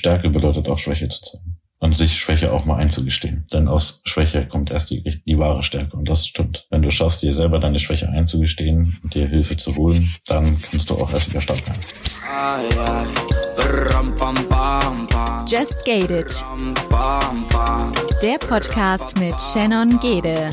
Stärke bedeutet auch Schwäche zu zeigen. Und sich Schwäche auch mal einzugestehen. Denn aus Schwäche kommt erst die, die wahre Stärke. Und das stimmt. Wenn du schaffst, dir selber deine Schwäche einzugestehen und dir Hilfe zu holen, dann kannst du auch erst wieder stark werden. Just Gated. Der Podcast mit Shannon Gede.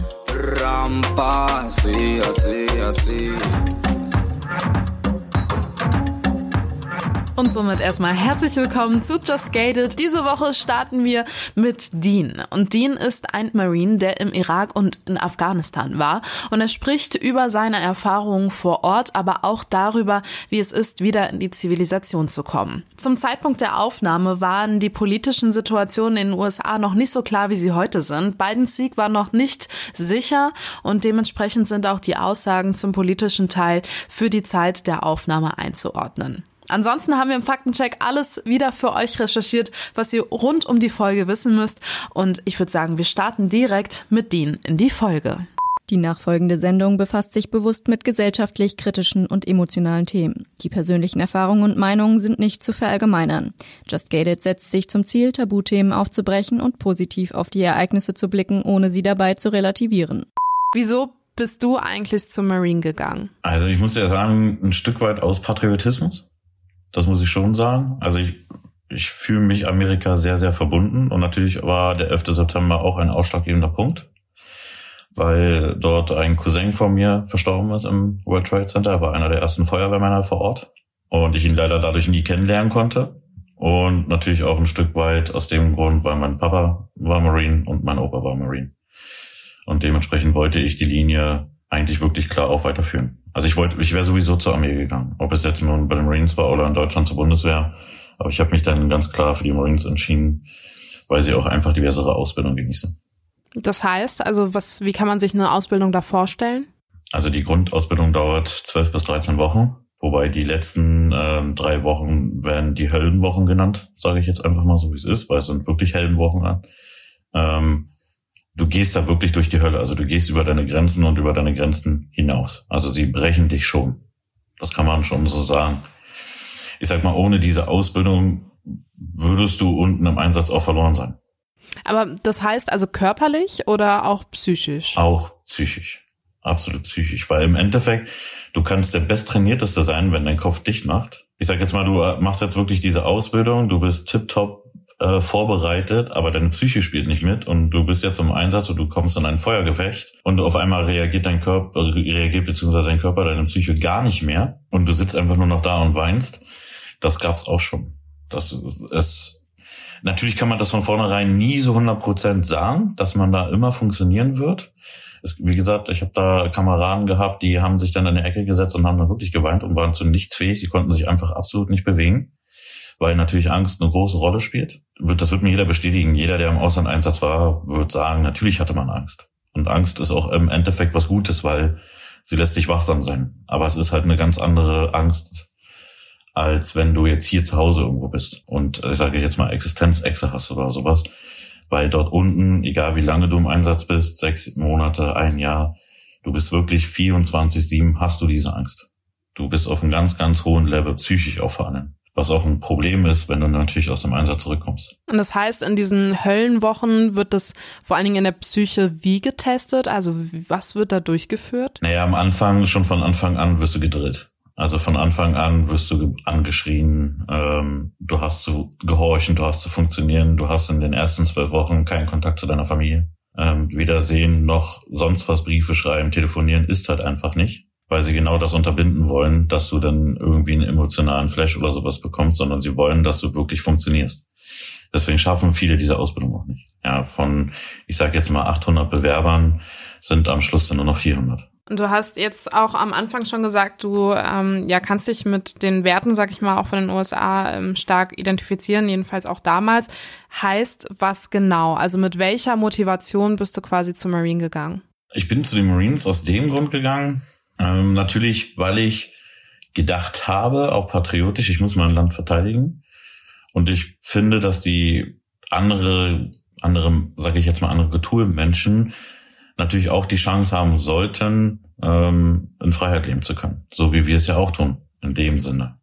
Und somit erstmal herzlich willkommen zu Just Gated. Diese Woche starten wir mit Dean. Und Dean ist ein Marine, der im Irak und in Afghanistan war. Und er spricht über seine Erfahrungen vor Ort, aber auch darüber, wie es ist, wieder in die Zivilisation zu kommen. Zum Zeitpunkt der Aufnahme waren die politischen Situationen in den USA noch nicht so klar, wie sie heute sind. Bidens Sieg war noch nicht sicher und dementsprechend sind auch die Aussagen zum politischen Teil für die Zeit der Aufnahme einzuordnen. Ansonsten haben wir im Faktencheck alles wieder für euch recherchiert, was ihr rund um die Folge wissen müsst. Und ich würde sagen, wir starten direkt mit Dean in die Folge. Die nachfolgende Sendung befasst sich bewusst mit gesellschaftlich kritischen und emotionalen Themen. Die persönlichen Erfahrungen und Meinungen sind nicht zu verallgemeinern. Just Gated setzt sich zum Ziel, Tabuthemen aufzubrechen und positiv auf die Ereignisse zu blicken, ohne sie dabei zu relativieren. Wieso bist du eigentlich zum Marine gegangen? Also ich muss ja sagen, ein Stück weit aus Patriotismus. Das muss ich schon sagen. Also ich, ich fühle mich Amerika sehr, sehr verbunden. Und natürlich war der 11. September auch ein ausschlaggebender Punkt, weil dort ein Cousin von mir verstorben ist im World Trade Center. Er war einer der ersten Feuerwehrmänner vor Ort. Und ich ihn leider dadurch nie kennenlernen konnte. Und natürlich auch ein Stück weit aus dem Grund, weil mein Papa war Marine und mein Opa war Marine. Und dementsprechend wollte ich die Linie eigentlich wirklich klar auch weiterführen. Also ich wollte, ich wäre sowieso zur Armee gegangen, ob es jetzt nun bei den Marines war oder in Deutschland zur Bundeswehr. Aber ich habe mich dann ganz klar für die Marines entschieden, weil sie auch einfach die bessere Ausbildung genießen. Das heißt, also was, wie kann man sich eine Ausbildung da vorstellen? Also die Grundausbildung dauert zwölf bis dreizehn Wochen, wobei die letzten äh, drei Wochen werden die Höllenwochen genannt, sage ich jetzt einfach mal so wie es ist, weil es sind wirklich Höllenwochen. Ähm, du gehst da wirklich durch die Hölle. Also du gehst über deine Grenzen und über deine Grenzen hinaus. Also sie brechen dich schon. Das kann man schon so sagen. Ich sag mal, ohne diese Ausbildung würdest du unten im Einsatz auch verloren sein. Aber das heißt also körperlich oder auch psychisch? Auch psychisch. Absolut psychisch. Weil im Endeffekt, du kannst der besttrainierteste sein, wenn dein Kopf dicht macht. Ich sag jetzt mal, du machst jetzt wirklich diese Ausbildung, du bist tiptop äh, vorbereitet, aber deine Psyche spielt nicht mit und du bist jetzt im Einsatz und du kommst in ein Feuergefecht und auf einmal reagiert dein Körper, reagiert beziehungsweise dein Körper, deine Psyche gar nicht mehr und du sitzt einfach nur noch da und weinst. Das gab's auch schon. Das ist, natürlich kann man das von vornherein nie so 100% sagen, dass man da immer funktionieren wird. Es, wie gesagt, ich habe da Kameraden gehabt, die haben sich dann in die Ecke gesetzt und haben dann wirklich geweint und waren zu nichts fähig. Sie konnten sich einfach absolut nicht bewegen weil natürlich Angst eine große Rolle spielt. Das wird mir jeder bestätigen. Jeder, der im Auslandeinsatz war, wird sagen, natürlich hatte man Angst. Und Angst ist auch im Endeffekt was Gutes, weil sie lässt dich wachsam sein. Aber es ist halt eine ganz andere Angst, als wenn du jetzt hier zu Hause irgendwo bist und ich sage jetzt mal Existenzächse hast oder sowas. Weil dort unten, egal wie lange du im Einsatz bist, sechs Monate, ein Jahr, du bist wirklich 24-7, hast du diese Angst. Du bist auf einem ganz, ganz hohen Level, psychisch auch vor allem was auch ein Problem ist, wenn du natürlich aus dem Einsatz zurückkommst. Und das heißt, in diesen Höllenwochen wird das vor allen Dingen in der Psyche wie getestet? Also was wird da durchgeführt? Naja, am Anfang, schon von Anfang an wirst du gedrillt. Also von Anfang an wirst du angeschrien, ähm, du hast zu gehorchen, du hast zu funktionieren, du hast in den ersten zwölf Wochen keinen Kontakt zu deiner Familie. Ähm, weder sehen noch sonst was Briefe schreiben, telefonieren ist halt einfach nicht weil sie genau das unterbinden wollen, dass du dann irgendwie einen emotionalen Flash oder sowas bekommst, sondern sie wollen, dass du wirklich funktionierst. Deswegen schaffen viele diese Ausbildung auch nicht. Ja, von, ich sage jetzt mal 800 Bewerbern sind am Schluss dann nur noch 400. Und du hast jetzt auch am Anfang schon gesagt, du ähm, ja kannst dich mit den Werten, sag ich mal, auch von den USA ähm, stark identifizieren, jedenfalls auch damals. Heißt was genau? Also mit welcher Motivation bist du quasi zu Marine gegangen? Ich bin zu den Marines aus dem Grund gegangen, ähm, natürlich, weil ich gedacht habe, auch patriotisch, ich muss mein Land verteidigen. Und ich finde, dass die andere, andere, sage ich jetzt mal, andere Kulturmenschen natürlich auch die Chance haben sollten, ähm, in Freiheit leben zu können. So wie wir es ja auch tun, in dem Sinne.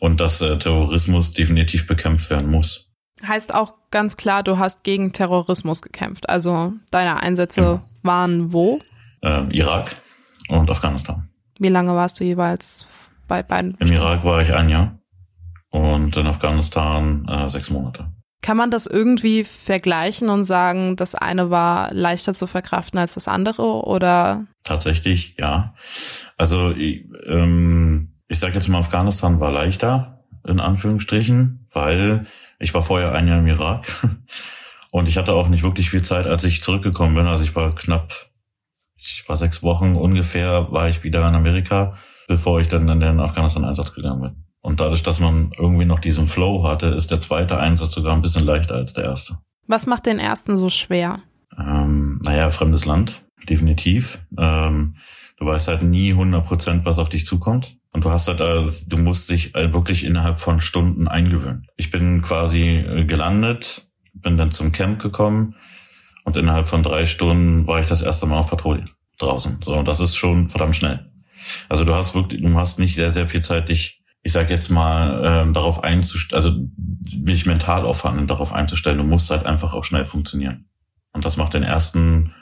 und dass äh, Terrorismus definitiv bekämpft werden muss. Heißt auch ganz klar, du hast gegen Terrorismus gekämpft. Also deine Einsätze genau. waren wo? Äh, Irak und Afghanistan. Wie lange warst du jeweils bei beiden? Im Irak war ich ein Jahr und in Afghanistan äh, sechs Monate. Kann man das irgendwie vergleichen und sagen, das eine war leichter zu verkraften als das andere oder? Tatsächlich, ja. Also ich, ähm, ich sage jetzt mal, Afghanistan war leichter, in Anführungsstrichen, weil ich war vorher ein Jahr im Irak und ich hatte auch nicht wirklich viel Zeit, als ich zurückgekommen bin. Also ich war knapp, ich war sechs Wochen ungefähr, war ich wieder in Amerika, bevor ich dann in den Afghanistan-Einsatz gegangen bin. Und dadurch, dass man irgendwie noch diesen Flow hatte, ist der zweite Einsatz sogar ein bisschen leichter als der erste. Was macht den ersten so schwer? Ähm, naja, fremdes Land, definitiv. Ähm, du weißt halt nie 100 Prozent, was auf dich zukommt. Und du hast halt, also, du musst dich halt wirklich innerhalb von Stunden eingewöhnen. Ich bin quasi äh, gelandet, bin dann zum Camp gekommen und innerhalb von drei Stunden war ich das erste Mal auf Patrouille draußen. So, und das ist schon verdammt schnell. Also du hast wirklich, du hast nicht sehr, sehr viel Zeit, dich ich sage jetzt mal, ähm, darauf einzustellen, also mich mental aufhandeln, darauf einzustellen, du musst halt einfach auch schnell funktionieren. Und das macht den ersten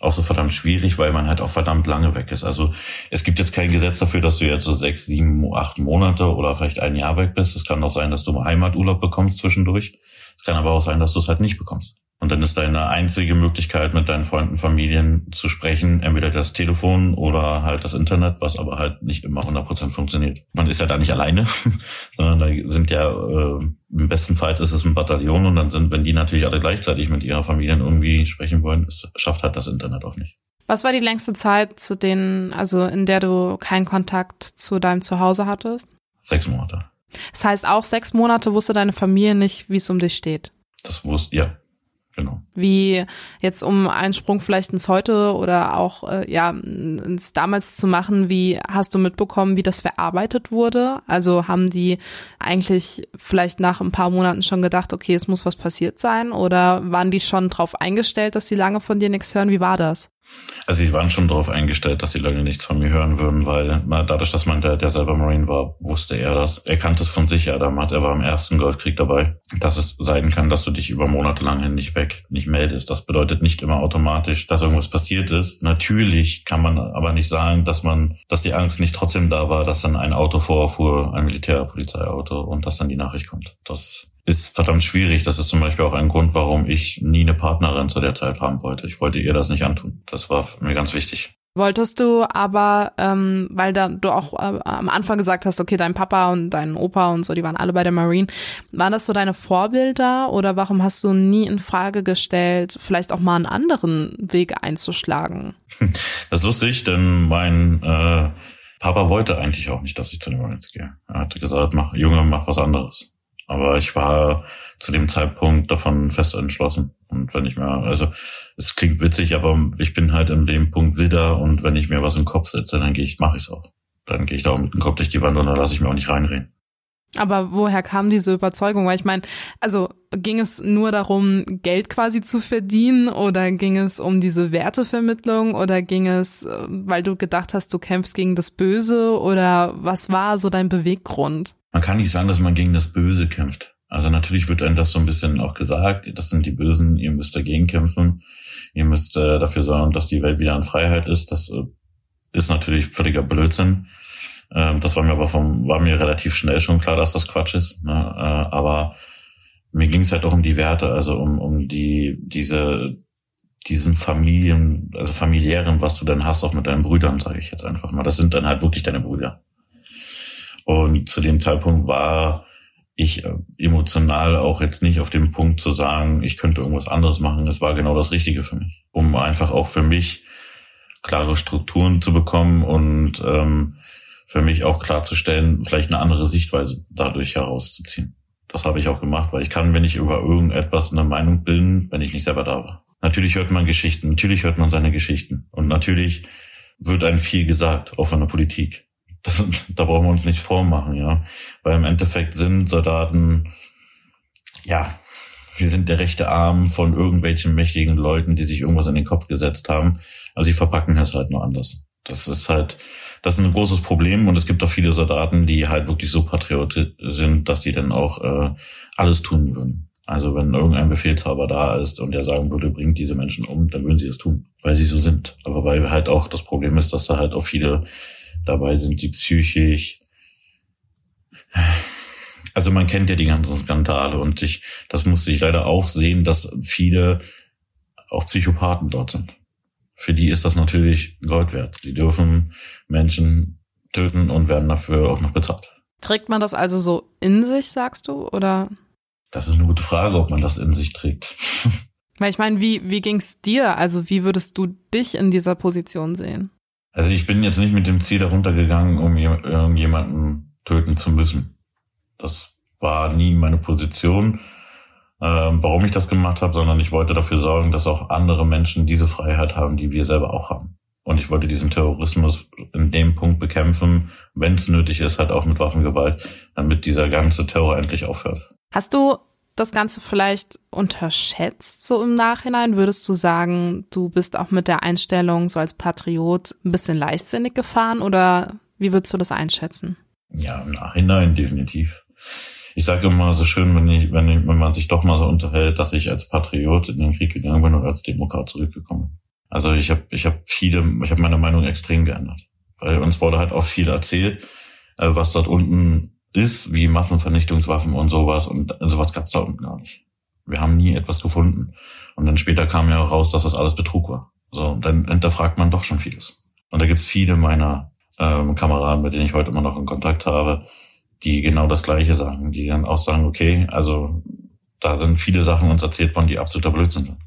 auch so verdammt schwierig, weil man halt auch verdammt lange weg ist. Also es gibt jetzt kein Gesetz dafür, dass du jetzt so sechs, sieben, acht Monate oder vielleicht ein Jahr weg bist. Es kann auch sein, dass du Heimaturlaub bekommst zwischendurch. Es kann aber auch sein, dass du es halt nicht bekommst. Und dann ist deine einzige Möglichkeit, mit deinen Freunden, Familien zu sprechen, entweder das Telefon oder halt das Internet, was aber halt nicht immer 100% funktioniert. Man ist ja da nicht alleine, sondern da sind ja, äh, im besten Fall ist es ein Bataillon und dann sind, wenn die natürlich alle gleichzeitig mit ihrer Familien irgendwie sprechen wollen, das schafft halt das Internet auch nicht. Was war die längste Zeit, zu denen, also in der du keinen Kontakt zu deinem Zuhause hattest? Sechs Monate. Das heißt, auch sechs Monate wusste deine Familie nicht, wie es um dich steht. Das wusste, ja, Genau. Wie jetzt um einen Sprung vielleicht ins Heute oder auch äh, ja ins damals zu machen, wie hast du mitbekommen, wie das verarbeitet wurde? Also haben die eigentlich vielleicht nach ein paar Monaten schon gedacht, okay, es muss was passiert sein oder waren die schon drauf eingestellt, dass sie lange von dir nichts hören? Wie war das? Also sie waren schon darauf eingestellt, dass sie lange nichts von mir hören würden, weil na, dadurch, dass man der, der selber Marine war, wusste er das. Er kannte es von sich ja damals. Er war im ersten Golfkrieg dabei, dass es sein kann, dass du dich über Monate lang nicht weg, nicht meldest. Das bedeutet nicht immer automatisch, dass irgendwas passiert ist. Natürlich kann man aber nicht sagen, dass man, dass die Angst nicht trotzdem da war, dass dann ein Auto vorfuhr, ein Militärpolizeiauto und dass dann die Nachricht kommt. Das ist verdammt schwierig. Das ist zum Beispiel auch ein Grund, warum ich nie eine Partnerin zu der Zeit haben wollte. Ich wollte ihr das nicht antun. Das war mir ganz wichtig. Wolltest du aber, ähm, weil da du auch äh, am Anfang gesagt hast, okay, dein Papa und dein Opa und so, die waren alle bei der Marine, waren das so deine Vorbilder oder warum hast du nie in Frage gestellt, vielleicht auch mal einen anderen Weg einzuschlagen? Das ist lustig, denn mein äh, Papa wollte eigentlich auch nicht, dass ich zu den Marines gehe. Er hatte gesagt, mach Junge, mach was anderes. Aber ich war zu dem Zeitpunkt davon fest entschlossen. Und wenn ich mir, also es klingt witzig, aber ich bin halt in dem Punkt wieder und wenn ich mir was im Kopf setze, dann gehe ich, mache ich es auch. Dann gehe ich da auch mit dem Kopf durch die Wand und dann lasse ich mir auch nicht reinreden. Aber woher kam diese Überzeugung? Weil ich meine, also ging es nur darum, Geld quasi zu verdienen oder ging es um diese Wertevermittlung oder ging es, äh, weil du gedacht hast, du kämpfst gegen das Böse oder was war so dein Beweggrund? Man kann nicht sagen, dass man gegen das Böse kämpft. Also natürlich wird einem das so ein bisschen auch gesagt, das sind die Bösen, ihr müsst dagegen kämpfen, ihr müsst äh, dafür sorgen, dass die Welt wieder in Freiheit ist. Das äh, ist natürlich völliger Blödsinn. Ähm, das war mir aber vom, war mir relativ schnell schon klar, dass das Quatsch ist. Ne? Äh, aber mir ging es halt auch um die Werte, also um, um die, diese, diesen Familien, also familiären, was du dann hast, auch mit deinen Brüdern, sage ich jetzt einfach mal. Das sind dann halt wirklich deine Brüder. Und zu dem Zeitpunkt war ich äh, emotional auch jetzt nicht auf dem Punkt zu sagen, ich könnte irgendwas anderes machen. Es war genau das Richtige für mich, um einfach auch für mich klare Strukturen zu bekommen und ähm, für mich auch klarzustellen, vielleicht eine andere Sichtweise dadurch herauszuziehen. Das habe ich auch gemacht, weil ich kann, wenn ich über irgendetwas eine Meinung bilden, wenn ich nicht selber da war. Natürlich hört man Geschichten, natürlich hört man seine Geschichten und natürlich wird einem viel gesagt, auch von der Politik. Das, da brauchen wir uns nicht vormachen, ja. Weil im Endeffekt sind Soldaten, ja, sie sind der rechte Arm von irgendwelchen mächtigen Leuten, die sich irgendwas in den Kopf gesetzt haben. Also sie verpacken es halt nur anders. Das ist halt, das ist ein großes Problem und es gibt auch viele Soldaten, die halt wirklich so patriotisch sind, dass sie dann auch äh, alles tun würden. Also wenn irgendein Befehlshaber da ist und der sagen würde, bringt diese Menschen um, dann würden sie es tun, weil sie so sind. Aber weil halt auch das Problem ist, dass da halt auch viele dabei sind, die psychisch also man kennt ja die ganzen Skandale und ich, das musste ich leider auch sehen, dass viele auch Psychopathen dort sind. Für die ist das natürlich Gold wert. Sie dürfen Menschen töten und werden dafür auch noch bezahlt. Trägt man das also so in sich, sagst du, oder? Das ist eine gute Frage, ob man das in sich trägt. Weil ich meine, wie, wie ging's dir? Also wie würdest du dich in dieser Position sehen? Also ich bin jetzt nicht mit dem Ziel darunter gegangen, um irgendjemanden töten zu müssen. Das war nie meine Position, ähm, warum ich das gemacht habe, sondern ich wollte dafür sorgen, dass auch andere Menschen diese Freiheit haben, die wir selber auch haben. Und ich wollte diesen Terrorismus in dem Punkt bekämpfen, wenn es nötig ist, halt auch mit Waffengewalt, damit dieser ganze Terror endlich aufhört. Hast du das Ganze vielleicht unterschätzt, so im Nachhinein? Würdest du sagen, du bist auch mit der Einstellung so als Patriot ein bisschen leichtsinnig gefahren oder wie würdest du das einschätzen? Ja, im Nachhinein definitiv. Ich sage immer so schön, wenn, ich, wenn, ich, wenn man sich doch mal so unterhält, dass ich als Patriot in den Krieg gegangen bin und als Demokrat zurückgekommen bin. Also ich habe ich hab viele, ich habe meine Meinung extrem geändert. Weil uns wurde halt auch viel erzählt, äh, was dort unten ist, wie Massenvernichtungswaffen und sowas. Und sowas gab es da unten gar nicht. Wir haben nie etwas gefunden. Und dann später kam ja raus, dass das alles Betrug war. So, und dann hinterfragt man doch schon vieles. Und da gibt's viele meiner ähm, Kameraden, mit denen ich heute immer noch in Kontakt habe, die genau das Gleiche sagen, die dann auch sagen, okay, also da sind viele Sachen uns erzählt worden, die absoluter Blödsinn sind.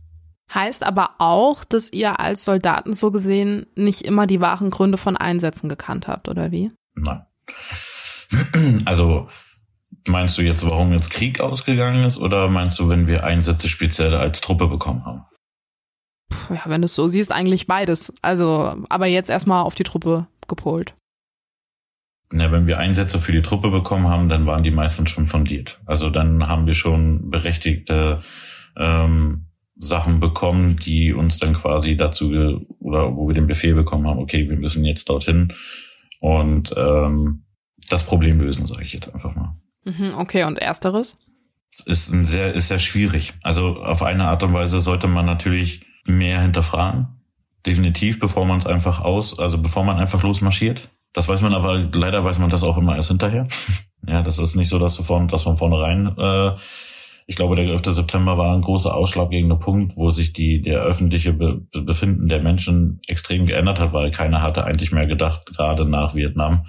Heißt aber auch, dass ihr als Soldaten so gesehen nicht immer die wahren Gründe von Einsätzen gekannt habt, oder wie? Nein. Also meinst du jetzt, warum jetzt Krieg ausgegangen ist, oder meinst du, wenn wir Einsätze speziell als Truppe bekommen haben? Puh, ja, wenn du es so siehst, eigentlich beides. Also, aber jetzt erstmal auf die Truppe gepolt. Ja, wenn wir Einsätze für die Truppe bekommen haben, dann waren die meistens schon fundiert. Also dann haben wir schon berechtigte ähm, Sachen bekommen, die uns dann quasi dazu oder wo wir den Befehl bekommen haben, okay, wir müssen jetzt dorthin und ähm, das Problem lösen, sage ich jetzt einfach mal. Mhm, okay, und ersteres? Ist ein sehr, ist sehr schwierig. Also auf eine Art und Weise sollte man natürlich mehr hinterfragen. Definitiv, bevor man es einfach aus, also bevor man einfach losmarschiert. Das weiß man aber, leider weiß man das auch immer erst hinterher. ja, das ist nicht so, dass du von, dass von vornherein, äh, ich glaube, der 11. September war ein großer ausschlaggebender Punkt, wo sich die, der öffentliche Be Befinden der Menschen extrem geändert hat, weil keiner hatte eigentlich mehr gedacht, gerade nach Vietnam,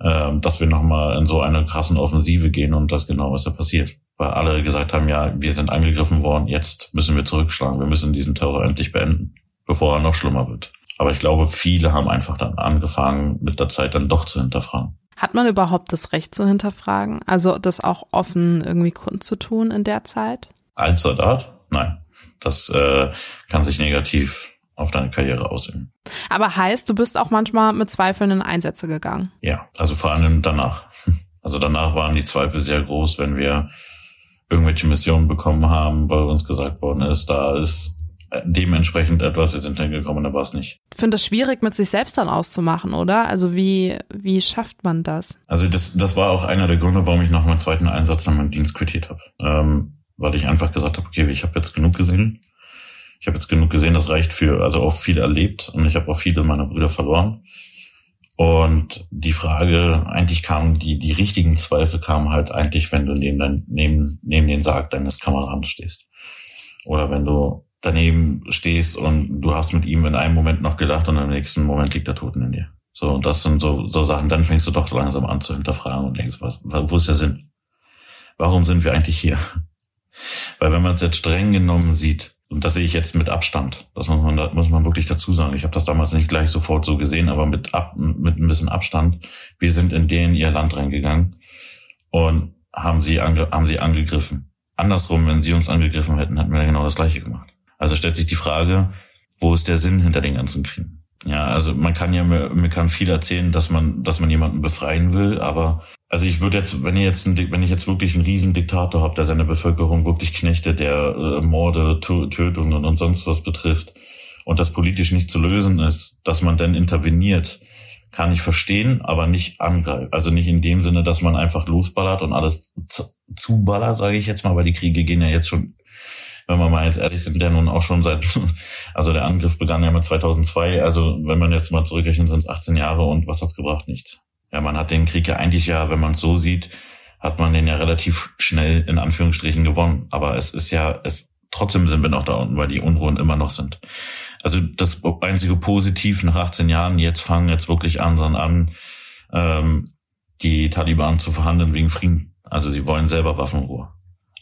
äh, dass wir nochmal in so eine krassen Offensive gehen und das genau was da passiert. Weil alle gesagt haben, ja, wir sind angegriffen worden, jetzt müssen wir zurückschlagen, wir müssen diesen Terror endlich beenden, bevor er noch schlimmer wird. Aber ich glaube, viele haben einfach dann angefangen, mit der Zeit dann doch zu hinterfragen. Hat man überhaupt das Recht zu hinterfragen? Also das auch offen irgendwie kundzutun in der Zeit? Als Soldat? Nein. Das äh, kann sich negativ auf deine Karriere aussehen. Aber heißt, du bist auch manchmal mit Zweifeln in Einsätze gegangen? Ja, also vor allem danach. Also danach waren die Zweifel sehr groß, wenn wir irgendwelche Missionen bekommen haben, weil uns gesagt worden ist, da ist dementsprechend etwas, wir sind hingekommen, da war es nicht. Ich finde es schwierig, mit sich selbst dann auszumachen, oder? Also wie, wie schafft man das? Also das, das war auch einer der Gründe, warum ich nach meinem zweiten Einsatz dann meinen Dienst quittiert habe. Ähm, weil ich einfach gesagt habe, okay, ich habe jetzt genug gesehen. Ich habe jetzt genug gesehen, das reicht für, also auch viel erlebt und ich habe auch viele meiner Brüder verloren. Und die Frage, eigentlich kamen die, die richtigen Zweifel kamen halt eigentlich, wenn du neben, dein, neben, neben den Sarg deines Kameraden stehst. Oder wenn du daneben stehst und du hast mit ihm in einem Moment noch gelacht und im nächsten Moment liegt er tot in dir. So, und das sind so, so Sachen, dann fängst du doch langsam an zu hinterfragen und denkst, was, wo ist der Sinn? Warum sind wir eigentlich hier? Weil wenn man es jetzt streng genommen sieht, und das sehe ich jetzt mit Abstand, das muss man, muss man wirklich dazu sagen. Ich habe das damals nicht gleich sofort so gesehen, aber mit, ab, mit ein bisschen Abstand. Wir sind in denen ihr Land reingegangen und haben sie, ange, haben sie angegriffen. Andersrum, wenn sie uns angegriffen hätten, hätten wir genau das Gleiche gemacht. Also stellt sich die Frage, wo ist der Sinn hinter den ganzen Kriegen? Ja, also man kann ja, mir kann viel erzählen, dass man, dass man jemanden befreien will, aber also ich würde jetzt, wenn ich jetzt, ein, wenn ich jetzt wirklich einen riesen Diktator habe, der seine Bevölkerung wirklich knechte, der äh, Morde, Tötungen und sonst was betrifft und das politisch nicht zu lösen ist, dass man dann interveniert, kann ich verstehen, aber nicht angreifen. Also nicht in dem Sinne, dass man einfach losballert und alles zuballert, sage ich jetzt mal, weil die Kriege gehen ja jetzt schon, wenn wir mal jetzt ehrlich sind, ja nun auch schon seit, also der Angriff begann ja mit 2002, also wenn man jetzt mal zurückrechnet, sind es 18 Jahre und was hat's gebracht? Nichts. Ja, man hat den Krieg ja eigentlich ja, wenn man es so sieht, hat man den ja relativ schnell in Anführungsstrichen gewonnen. Aber es ist ja, es, trotzdem sind wir noch da unten, weil die Unruhen immer noch sind. Also das einzige Positiv nach 18 Jahren, jetzt fangen jetzt wirklich an, an ähm, die Taliban zu verhandeln wegen Frieden. Also sie wollen selber Waffenruhe.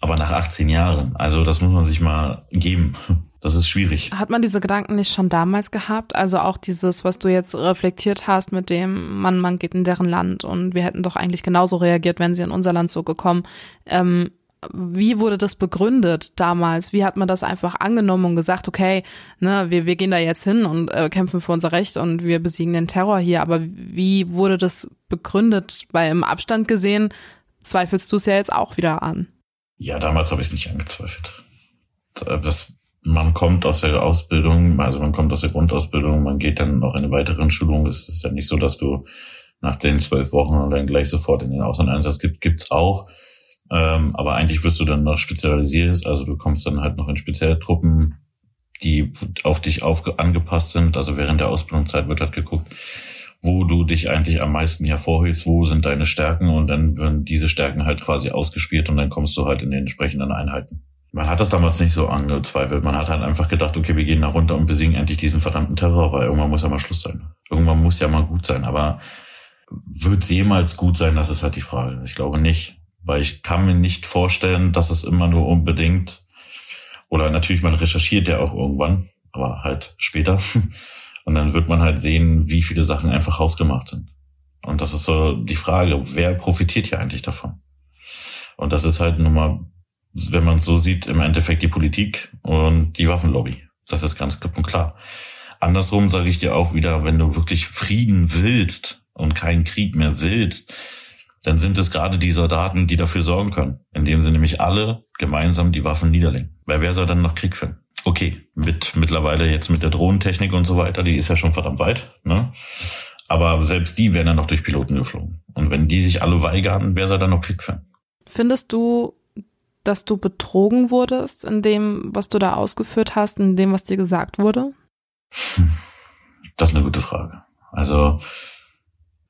Aber nach 18 Jahren, also das muss man sich mal geben. Das ist schwierig. Hat man diese Gedanken nicht schon damals gehabt? Also auch dieses, was du jetzt reflektiert hast mit dem, man, man geht in deren Land und wir hätten doch eigentlich genauso reagiert, wenn sie in unser Land so gekommen. Ähm, wie wurde das begründet damals? Wie hat man das einfach angenommen und gesagt, okay, ne, wir, wir gehen da jetzt hin und äh, kämpfen für unser Recht und wir besiegen den Terror hier. Aber wie wurde das begründet? Weil im Abstand gesehen zweifelst du es ja jetzt auch wieder an. Ja, damals habe ich es nicht angezweifelt. Das, man kommt aus der Ausbildung, also man kommt aus der Grundausbildung, man geht dann noch in eine weitere Schulung. Es ist ja nicht so, dass du nach den zwölf Wochen dann gleich sofort in den Auslandeinsatz gibt, gibt's auch. Ähm, aber eigentlich wirst du dann noch spezialisiert, also du kommst dann halt noch in Spezialtruppen, die auf dich auf, angepasst sind. Also während der Ausbildungszeit wird halt geguckt, wo du dich eigentlich am meisten hervorhebst, wo sind deine Stärken und dann werden diese Stärken halt quasi ausgespielt und dann kommst du halt in den entsprechenden Einheiten. Man hat das damals nicht so angezweifelt. Man hat halt einfach gedacht, okay, wir gehen da runter und besiegen endlich diesen verdammten Terror, weil irgendwann muss ja mal Schluss sein. Irgendwann muss ja mal gut sein. Aber wird es jemals gut sein, das ist halt die Frage. Ich glaube nicht. Weil ich kann mir nicht vorstellen, dass es immer nur unbedingt, oder natürlich man recherchiert ja auch irgendwann, aber halt später. Und dann wird man halt sehen, wie viele Sachen einfach hausgemacht sind. Und das ist so die Frage, wer profitiert hier eigentlich davon? Und das ist halt nun mal, wenn man es so sieht, im Endeffekt die Politik und die Waffenlobby. Das ist ganz klipp und klar. Andersrum sage ich dir auch wieder, wenn du wirklich Frieden willst und keinen Krieg mehr willst, dann sind es gerade die Soldaten, die dafür sorgen können, indem sie nämlich alle gemeinsam die Waffen niederlegen. Weil wer soll dann noch Krieg führen? Okay, mit mittlerweile jetzt mit der Drohnentechnik und so weiter, die ist ja schon verdammt weit, ne? Aber selbst die werden dann noch durch Piloten geflogen. Und wenn die sich alle weigern, wer soll dann noch führen? Findest du, dass du betrogen wurdest in dem, was du da ausgeführt hast, in dem, was dir gesagt wurde? Das ist eine gute Frage. Also,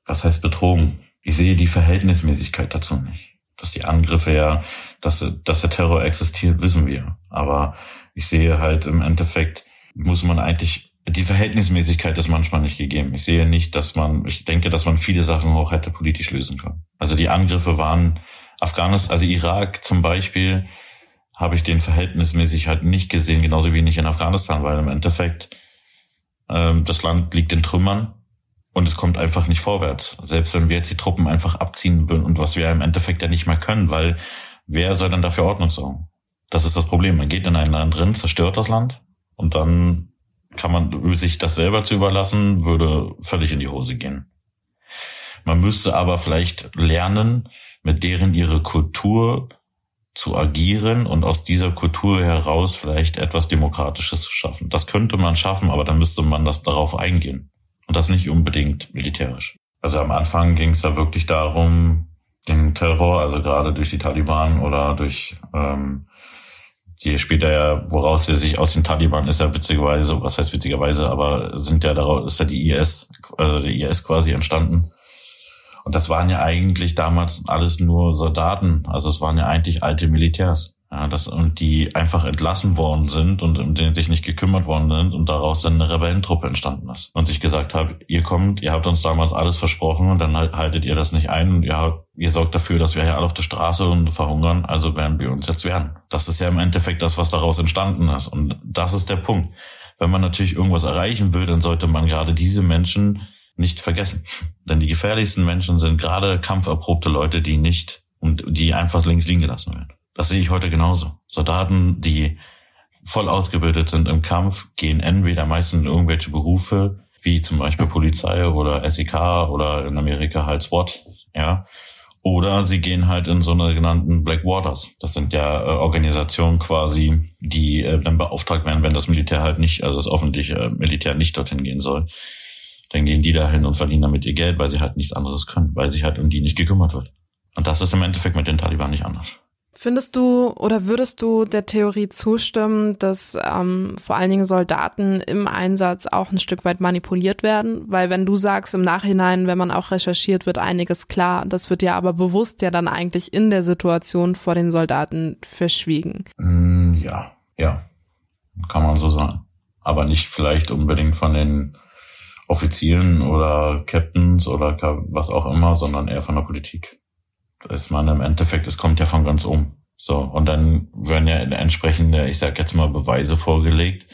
was heißt betrogen? ich sehe die Verhältnismäßigkeit dazu nicht. Dass die Angriffe ja, dass, dass der Terror existiert, wissen wir. Aber ich sehe halt im Endeffekt, muss man eigentlich, die Verhältnismäßigkeit ist manchmal nicht gegeben. Ich sehe nicht, dass man, ich denke, dass man viele Sachen auch hätte politisch lösen können. Also die Angriffe waren Afghanistan, also Irak zum Beispiel, habe ich den verhältnismäßig halt nicht gesehen, genauso wenig in Afghanistan, weil im Endeffekt ähm, das Land liegt in Trümmern und es kommt einfach nicht vorwärts. Selbst wenn wir jetzt die Truppen einfach abziehen würden und was wir im Endeffekt ja nicht mehr können, weil wer soll dann dafür Ordnung sorgen? Das ist das Problem. Man geht in ein Land drin, zerstört das Land und dann kann man sich das selber zu überlassen, würde völlig in die Hose gehen. Man müsste aber vielleicht lernen, mit deren ihre Kultur zu agieren und aus dieser Kultur heraus vielleicht etwas Demokratisches zu schaffen. Das könnte man schaffen, aber dann müsste man das darauf eingehen. Und das nicht unbedingt militärisch. Also am Anfang ging es da wirklich darum, den Terror, also gerade durch die Taliban oder durch ähm, die später ja, woraus er sich aus den Taliban ist ja witzigerweise, was heißt witzigerweise, aber sind ja daraus ist ja die IS, also der IS quasi entstanden. Und das waren ja eigentlich damals alles nur Soldaten, also es waren ja eigentlich alte Militärs. Ja, das, und die einfach entlassen worden sind und um den sich nicht gekümmert worden sind und daraus dann eine Rebellentruppe entstanden ist. Und sich gesagt hat, ihr kommt, ihr habt uns damals alles versprochen und dann haltet ihr das nicht ein und ihr, ihr sorgt dafür, dass wir hier alle auf der Straße und verhungern, also werden wir uns jetzt wehren. Das ist ja im Endeffekt das, was daraus entstanden ist. Und das ist der Punkt. Wenn man natürlich irgendwas erreichen will, dann sollte man gerade diese Menschen nicht vergessen. Denn die gefährlichsten Menschen sind gerade kampferprobte Leute, die nicht und die einfach links liegen gelassen werden. Das sehe ich heute genauso. Soldaten, die voll ausgebildet sind im Kampf, gehen entweder meistens in irgendwelche Berufe, wie zum Beispiel Polizei oder SEK oder in Amerika halt SWAT, ja, Oder sie gehen halt in so eine genannten Black Waters. Das sind ja äh, Organisationen quasi, die äh, dann beauftragt werden, wenn das Militär halt nicht, also das öffentliche äh, Militär nicht dorthin gehen soll. Dann gehen die dahin und verdienen damit ihr Geld, weil sie halt nichts anderes können, weil sich halt um die nicht gekümmert wird. Und das ist im Endeffekt mit den Taliban nicht anders. Findest du oder würdest du der Theorie zustimmen, dass ähm, vor allen Dingen Soldaten im Einsatz auch ein Stück weit manipuliert werden? Weil wenn du sagst, im Nachhinein, wenn man auch recherchiert, wird einiges klar. Das wird ja aber bewusst ja dann eigentlich in der Situation vor den Soldaten verschwiegen. Mm, ja, ja, kann man so sagen. Aber nicht vielleicht unbedingt von den Offizieren oder Captains oder was auch immer, sondern eher von der Politik ist man im Endeffekt, es kommt ja von ganz um. So, und dann werden ja entsprechende, ich sag jetzt mal, Beweise vorgelegt.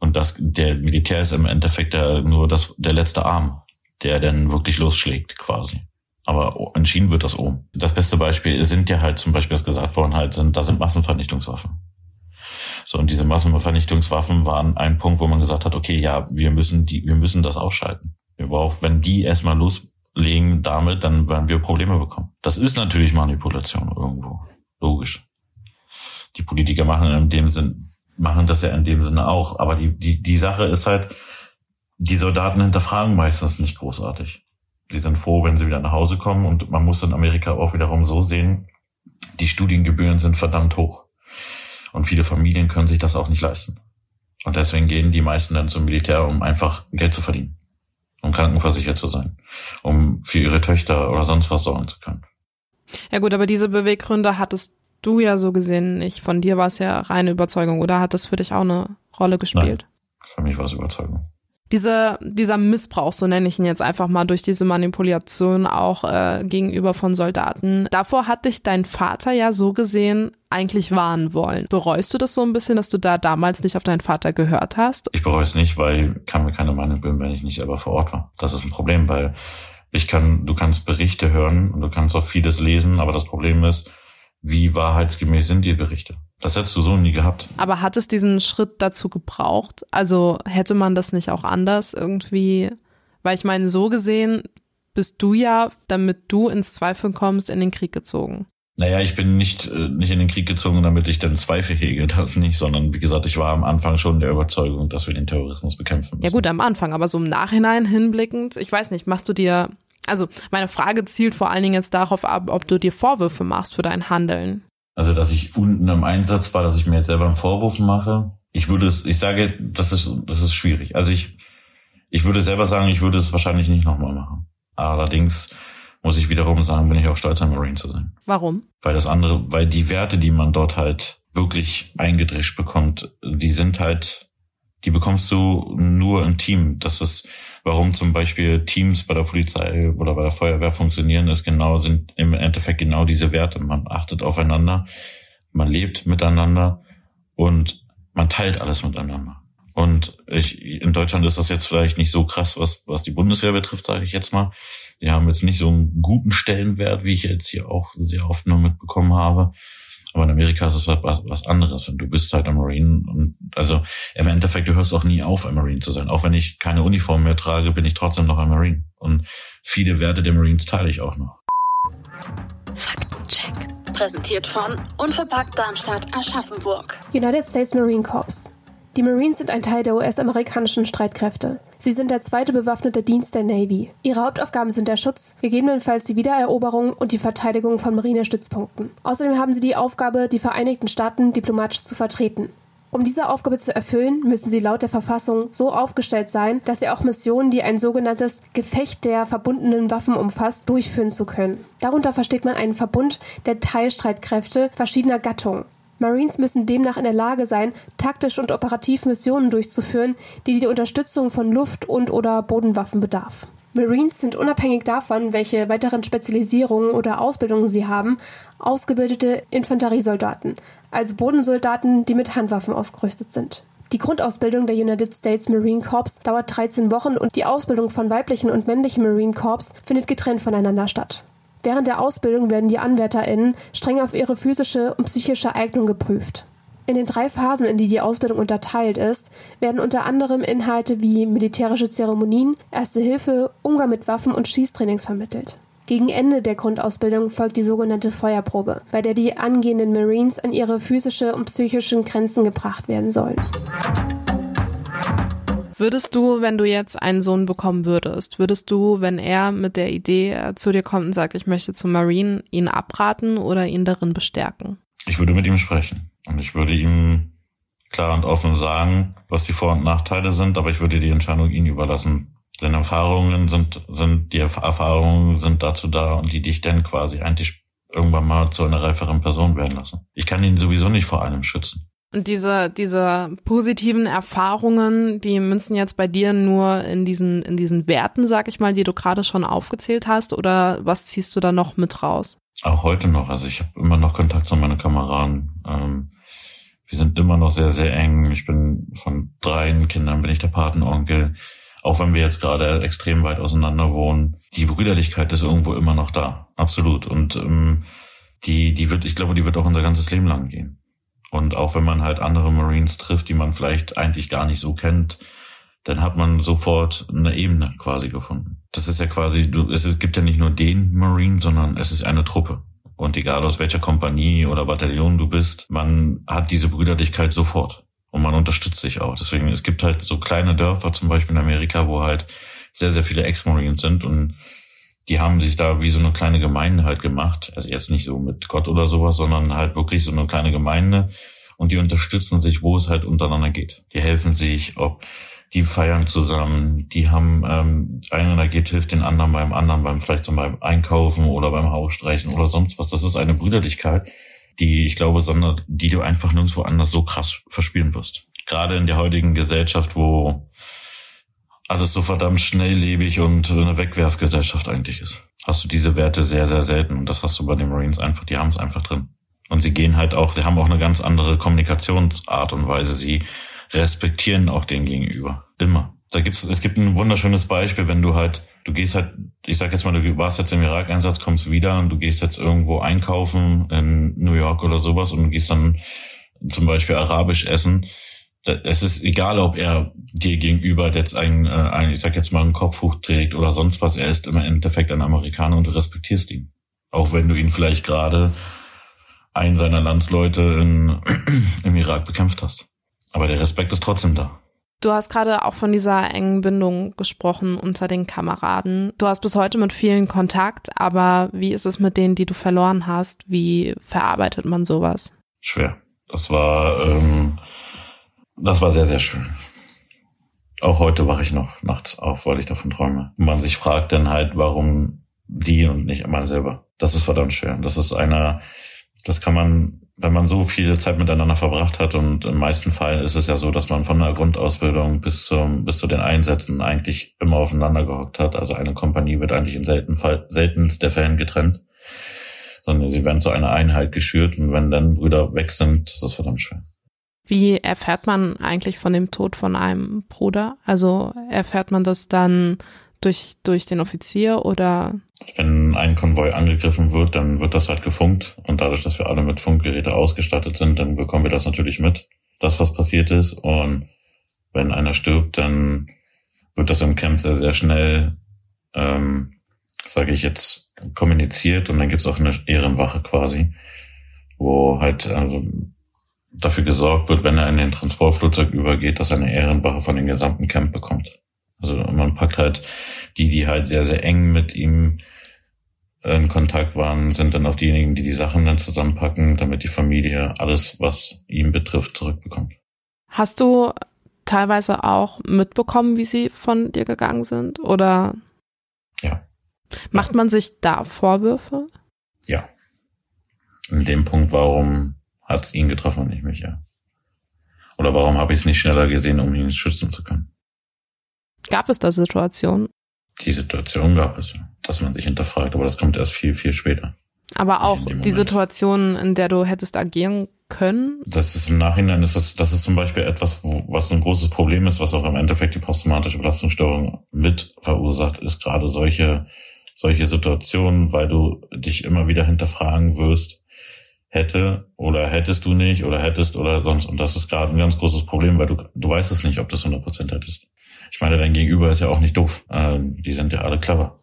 Und das, der Militär ist im Endeffekt der, nur das, der letzte Arm, der dann wirklich losschlägt, quasi. Aber entschieden wird das um. Das beste Beispiel sind ja halt zum Beispiel, was gesagt worden halt, sind, da sind Massenvernichtungswaffen. So, und diese Massenvernichtungswaffen waren ein Punkt, wo man gesagt hat, okay, ja, wir müssen die, wir müssen das ausschalten. Wir brauchen, wenn die erstmal los legen damit, dann werden wir Probleme bekommen. Das ist natürlich Manipulation irgendwo. Logisch. Die Politiker machen in dem Sinn, machen das ja in dem Sinne auch. Aber die, die, die Sache ist halt, die Soldaten hinterfragen meistens nicht großartig. Die sind froh, wenn sie wieder nach Hause kommen und man muss in Amerika auch wiederum so sehen, die Studiengebühren sind verdammt hoch. Und viele Familien können sich das auch nicht leisten. Und deswegen gehen die meisten dann zum Militär, um einfach Geld zu verdienen um krankenversichert zu sein, um für ihre Töchter oder sonst was sorgen zu können. Ja gut, aber diese Beweggründe hattest du ja so gesehen nicht. Von dir war es ja reine Überzeugung, oder hat das für dich auch eine Rolle gespielt? Nein, für mich war es Überzeugung. Diese, dieser Missbrauch, so nenne ich ihn jetzt einfach mal, durch diese Manipulation auch äh, gegenüber von Soldaten. Davor hat dich dein Vater ja so gesehen eigentlich warnen wollen. Bereust du das so ein bisschen, dass du da damals nicht auf deinen Vater gehört hast? Ich bereue es nicht, weil ich kann mir keine Meinung bilden, wenn ich nicht selber vor Ort war. Das ist ein Problem, weil ich kann, du kannst Berichte hören und du kannst auch vieles lesen, aber das Problem ist, wie wahrheitsgemäß sind die Berichte? Das hättest du so nie gehabt. Aber hat es diesen Schritt dazu gebraucht? Also hätte man das nicht auch anders irgendwie? Weil ich meine, so gesehen bist du ja, damit du ins Zweifel kommst, in den Krieg gezogen. Naja, ich bin nicht, äh, nicht in den Krieg gezogen, damit ich dann Zweifel hege, das nicht, sondern wie gesagt, ich war am Anfang schon der Überzeugung, dass wir den Terrorismus bekämpfen müssen. Ja gut, am Anfang, aber so im Nachhinein hinblickend, ich weiß nicht, machst du dir also meine Frage zielt vor allen Dingen jetzt darauf ab, ob du dir Vorwürfe machst für dein Handeln. Also, dass ich unten im Einsatz war, dass ich mir jetzt selber einen Vorwurf mache. Ich würde es, ich sage, das ist, das ist schwierig. Also ich, ich würde selber sagen, ich würde es wahrscheinlich nicht nochmal machen. Allerdings muss ich wiederum sagen, bin ich auch stolz, ein Marine zu sein. Warum? Weil das andere, weil die Werte, die man dort halt wirklich eingedrischt bekommt, die sind halt die bekommst du nur im Team. Das ist, warum zum Beispiel Teams bei der Polizei oder bei der Feuerwehr funktionieren, ist genau, sind im Endeffekt genau diese Werte. Man achtet aufeinander, man lebt miteinander und man teilt alles miteinander. Und ich, in Deutschland ist das jetzt vielleicht nicht so krass, was, was die Bundeswehr betrifft, sage ich jetzt mal. Die haben jetzt nicht so einen guten Stellenwert, wie ich jetzt hier auch sehr oft nur mitbekommen habe. Aber in Amerika ist es halt was, was anderes. Und du bist halt ein Marine. Und also im Endeffekt, du hörst auch nie auf, ein Marine zu sein. Auch wenn ich keine Uniform mehr trage, bin ich trotzdem noch ein Marine. Und viele Werte der Marines teile ich auch noch. Faktencheck. Präsentiert von Unverpackt Darmstadt Aschaffenburg. United States Marine Corps. Die Marines sind ein Teil der US-amerikanischen Streitkräfte. Sie sind der zweite bewaffnete Dienst der Navy. Ihre Hauptaufgaben sind der Schutz, gegebenenfalls die Wiedereroberung und die Verteidigung von Marinestützpunkten. Außerdem haben sie die Aufgabe, die Vereinigten Staaten diplomatisch zu vertreten. Um diese Aufgabe zu erfüllen, müssen sie laut der Verfassung so aufgestellt sein, dass sie auch Missionen, die ein sogenanntes Gefecht der verbundenen Waffen umfasst, durchführen zu können. Darunter versteht man einen Verbund der Teilstreitkräfte verschiedener Gattungen. Marines müssen demnach in der Lage sein, taktisch und operativ Missionen durchzuführen, die die Unterstützung von Luft- und oder Bodenwaffen bedarf. Marines sind unabhängig davon, welche weiteren Spezialisierungen oder Ausbildungen sie haben, ausgebildete Infanteriesoldaten, also Bodensoldaten, die mit Handwaffen ausgerüstet sind. Die Grundausbildung der United States Marine Corps dauert 13 Wochen und die Ausbildung von weiblichen und männlichen Marine Corps findet getrennt voneinander statt. Während der Ausbildung werden die AnwärterInnen streng auf ihre physische und psychische Eignung geprüft. In den drei Phasen, in die die Ausbildung unterteilt ist, werden unter anderem Inhalte wie militärische Zeremonien, Erste Hilfe, Umgang mit Waffen und Schießtrainings vermittelt. Gegen Ende der Grundausbildung folgt die sogenannte Feuerprobe, bei der die angehenden Marines an ihre physische und psychischen Grenzen gebracht werden sollen. Würdest du, wenn du jetzt einen Sohn bekommen würdest, würdest du, wenn er mit der Idee äh, zu dir kommt und sagt, ich möchte zum Marine, ihn abraten oder ihn darin bestärken? Ich würde mit ihm sprechen und ich würde ihm klar und offen sagen, was die Vor- und Nachteile sind, aber ich würde die Entscheidung ihm überlassen. Denn Erfahrungen sind, sind, die Erfahrungen sind dazu da und die dich dann quasi eigentlich irgendwann mal zu einer reiferen Person werden lassen. Ich kann ihn sowieso nicht vor allem schützen. Und diese, diese positiven Erfahrungen, die münzen jetzt bei dir nur in diesen, in diesen Werten, sag ich mal, die du gerade schon aufgezählt hast, oder was ziehst du da noch mit raus? Auch heute noch. Also ich habe immer noch Kontakt zu meinen Kameraden. Ähm, wir sind immer noch sehr, sehr eng. Ich bin von dreien Kindern bin ich der Patenonkel. Auch wenn wir jetzt gerade extrem weit auseinander wohnen. Die Brüderlichkeit ist irgendwo immer noch da. Absolut. Und ähm, die, die wird, ich glaube, die wird auch unser ganzes Leben lang gehen. Und auch wenn man halt andere Marines trifft, die man vielleicht eigentlich gar nicht so kennt, dann hat man sofort eine Ebene quasi gefunden. Das ist ja quasi, du, es gibt ja nicht nur den Marine, sondern es ist eine Truppe. Und egal aus welcher Kompanie oder Bataillon du bist, man hat diese Brüderlichkeit sofort. Und man unterstützt sich auch. Deswegen, es gibt halt so kleine Dörfer, zum Beispiel in Amerika, wo halt sehr, sehr viele Ex-Marines sind und die haben sich da wie so eine kleine Gemeinde halt gemacht. Also jetzt nicht so mit Gott oder sowas, sondern halt wirklich so eine kleine Gemeinde. Und die unterstützen sich, wo es halt untereinander geht. Die helfen sich, ob die feiern zusammen, die haben, ähm, einer geht, hilft den anderen beim anderen, beim vielleicht zum Beispiel Einkaufen oder beim Hausstreichen oder sonst was. Das ist eine Brüderlichkeit, die ich glaube, sondern die du einfach nirgendwo anders so krass verspielen wirst. Gerade in der heutigen Gesellschaft, wo alles so verdammt schnelllebig und eine Wegwerfgesellschaft eigentlich ist. Hast du diese Werte sehr, sehr selten und das hast du bei den Marines einfach, die haben es einfach drin. Und sie gehen halt auch, sie haben auch eine ganz andere Kommunikationsart und Weise. Sie respektieren auch den gegenüber. Immer. Da gibt's, es gibt ein wunderschönes Beispiel, wenn du halt, du gehst halt, ich sag jetzt mal, du warst jetzt im Irak-Einsatz, kommst wieder und du gehst jetzt irgendwo einkaufen in New York oder sowas und du gehst dann zum Beispiel arabisch essen es ist egal, ob er dir gegenüber jetzt ein, äh, ich sag jetzt mal, einen Kopftuch trägt oder sonst was. Er ist im Endeffekt ein Amerikaner und du respektierst ihn. Auch wenn du ihn vielleicht gerade einen seiner Landsleute in, im Irak bekämpft hast. Aber der Respekt ist trotzdem da. Du hast gerade auch von dieser engen Bindung gesprochen unter den Kameraden. Du hast bis heute mit vielen Kontakt, aber wie ist es mit denen, die du verloren hast? Wie verarbeitet man sowas? Schwer. Das war ähm, das war sehr, sehr schön. Auch heute wache ich noch nachts auf, weil ich davon träume. Und man sich fragt dann halt, warum die und nicht einmal selber. Das ist verdammt schwer. Das ist einer, das kann man, wenn man so viel Zeit miteinander verbracht hat und im meisten Fällen ist es ja so, dass man von der Grundausbildung bis zum, bis zu den Einsätzen eigentlich immer aufeinander gehockt hat. Also eine Kompanie wird eigentlich in selten Fall, seltenst der Fällen getrennt, sondern sie werden zu einer Einheit geschürt und wenn dann Brüder weg sind, das ist verdammt schwer. Wie erfährt man eigentlich von dem Tod von einem Bruder? Also erfährt man das dann durch, durch den Offizier oder? Wenn ein Konvoi angegriffen wird, dann wird das halt gefunkt. Und dadurch, dass wir alle mit Funkgeräte ausgestattet sind, dann bekommen wir das natürlich mit, das was passiert ist. Und wenn einer stirbt, dann wird das im Camp sehr, sehr schnell, ähm, sage ich jetzt, kommuniziert. Und dann gibt's auch eine Ehrenwache quasi, wo halt also dafür gesorgt wird, wenn er in den Transportflugzeug übergeht, dass er eine Ehrenwache von den gesamten Camp bekommt. Also man packt halt die, die halt sehr, sehr eng mit ihm in Kontakt waren, sind dann auch diejenigen, die die Sachen dann zusammenpacken, damit die Familie alles, was ihn betrifft, zurückbekommt. Hast du teilweise auch mitbekommen, wie sie von dir gegangen sind? Oder? Ja. Macht man sich da Vorwürfe? Ja. In dem Punkt, warum hat es ihn getroffen und nicht mich, ja. Oder warum habe ich es nicht schneller gesehen, um ihn schützen zu können? Gab es da Situationen? Die Situation gab es, dass man sich hinterfragt, aber das kommt erst viel, viel später. Aber auch die Situation, in der du hättest agieren können? Das ist im Nachhinein, das ist, das ist zum Beispiel etwas, was ein großes Problem ist, was auch im Endeffekt die posttraumatische Belastungsstörung mit verursacht, ist gerade solche, solche Situationen, weil du dich immer wieder hinterfragen wirst, hätte oder hättest du nicht oder hättest oder sonst. Und das ist gerade ein ganz großes Problem, weil du, du weißt es nicht, ob du es 100% hättest. Ich meine, dein Gegenüber ist ja auch nicht doof. Äh, die sind ja alle clever.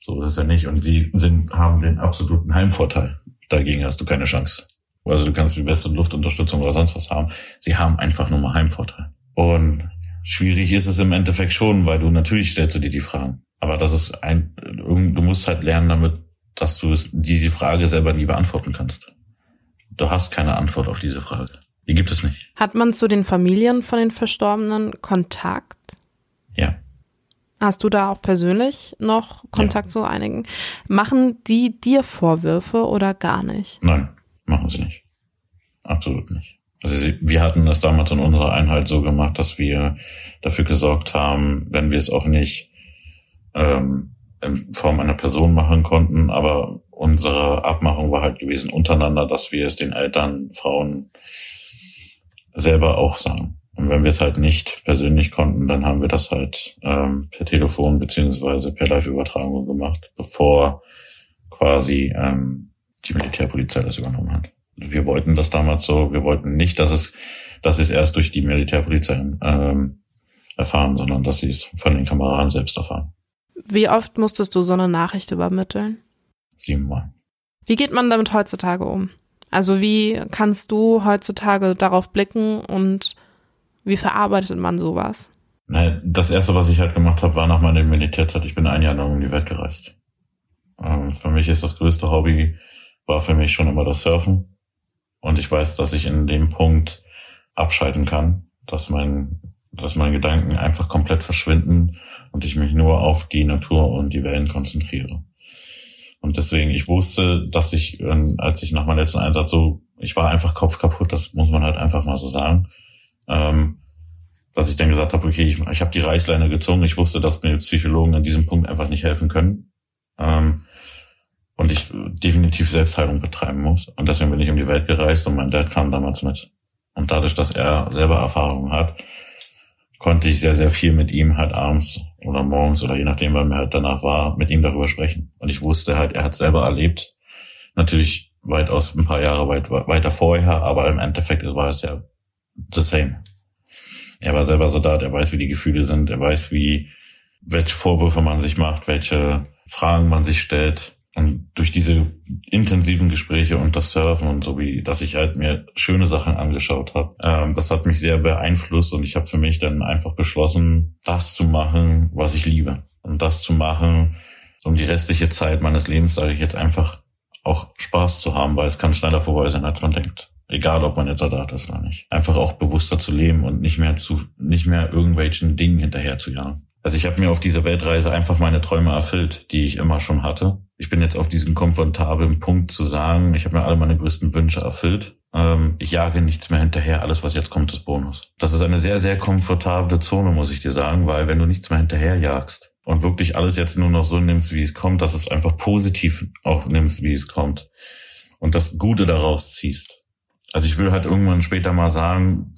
So ist es ja nicht. Und sie sind, haben den absoluten Heimvorteil. Dagegen hast du keine Chance. Also du kannst die beste Luftunterstützung oder sonst was haben. Sie haben einfach nur mal Heimvorteil. Und schwierig ist es im Endeffekt schon, weil du natürlich stellst du dir die Fragen. Aber das ist ein, du musst halt lernen damit, dass du dir die Frage selber nie beantworten kannst. Du hast keine Antwort auf diese Frage. Die gibt es nicht. Hat man zu den Familien von den Verstorbenen Kontakt? Ja. Hast du da auch persönlich noch Kontakt ja. zu einigen? Machen die dir Vorwürfe oder gar nicht? Nein, machen sie nicht. Absolut nicht. Also sie, wir hatten das damals in unserer Einheit so gemacht, dass wir dafür gesorgt haben, wenn wir es auch nicht ähm, in Form einer Person machen konnten, aber unsere Abmachung war halt gewesen untereinander, dass wir es den Eltern, Frauen selber auch sagen. Und wenn wir es halt nicht persönlich konnten, dann haben wir das halt ähm, per Telefon beziehungsweise per Live-Übertragung gemacht, bevor quasi ähm, die Militärpolizei das übernommen hat. Wir wollten das damals so, wir wollten nicht, dass es, dass es erst durch die Militärpolizei ähm, erfahren, sondern dass sie es von den Kameraden selbst erfahren. Wie oft musstest du so eine Nachricht übermitteln? Siebenmal. Wie geht man damit heutzutage um? Also wie kannst du heutzutage darauf blicken und wie verarbeitet man sowas? Das erste, was ich halt gemacht habe, war nach meiner Militärzeit. Ich bin ein Jahr lang um die Welt gereist. Ähm, für mich ist das größte Hobby, war für mich schon immer das Surfen. Und ich weiß, dass ich in dem Punkt abschalten kann, dass mein, dass meine Gedanken einfach komplett verschwinden und ich mich nur auf die Natur und die Wellen konzentriere. Und deswegen, ich wusste, dass ich, ähm, als ich nach meinem letzten Einsatz so, ich war einfach Kopf kaputt, das muss man halt einfach mal so sagen. Ähm, dass ich dann gesagt habe, okay, ich, ich habe die Reißleine gezogen. Ich wusste, dass mir Psychologen an diesem Punkt einfach nicht helfen können. Ähm, und ich definitiv Selbstheilung betreiben muss. Und deswegen bin ich um die Welt gereist und mein Dad kam damals mit. Und dadurch, dass er selber Erfahrungen hat, konnte ich sehr, sehr viel mit ihm halt abends oder morgens oder je nachdem, wann mir halt danach war, mit ihm darüber sprechen. Und ich wusste halt, er hat selber erlebt. Natürlich weitaus ein paar Jahre weit, weiter vorher, aber im Endeffekt war es ja the same. Er war selber Soldat, er weiß, wie die Gefühle sind, er weiß, wie, welche Vorwürfe man sich macht, welche Fragen man sich stellt. Und durch diese intensiven Gespräche und das Surfen und so wie, dass ich halt mir schöne Sachen angeschaut habe, ähm, das hat mich sehr beeinflusst und ich habe für mich dann einfach beschlossen, das zu machen, was ich liebe. Und das zu machen, um die restliche Zeit meines Lebens, sage ich jetzt einfach, auch Spaß zu haben, weil es kann schneller vorbei sein, als man denkt. Egal, ob man jetzt Soldat ist oder nicht. Einfach auch bewusster zu leben und nicht mehr zu, nicht mehr irgendwelchen Dingen hinterher zu jagen. Also ich habe mir auf dieser Weltreise einfach meine Träume erfüllt, die ich immer schon hatte. Ich bin jetzt auf diesem komfortablen Punkt zu sagen, ich habe mir alle meine größten Wünsche erfüllt. Ähm, ich jage nichts mehr hinterher. Alles, was jetzt kommt, ist Bonus. Das ist eine sehr, sehr komfortable Zone, muss ich dir sagen, weil wenn du nichts mehr hinterher jagst und wirklich alles jetzt nur noch so nimmst, wie es kommt, dass es einfach positiv auch nimmst, wie es kommt und das Gute daraus ziehst. Also ich will halt irgendwann später mal sagen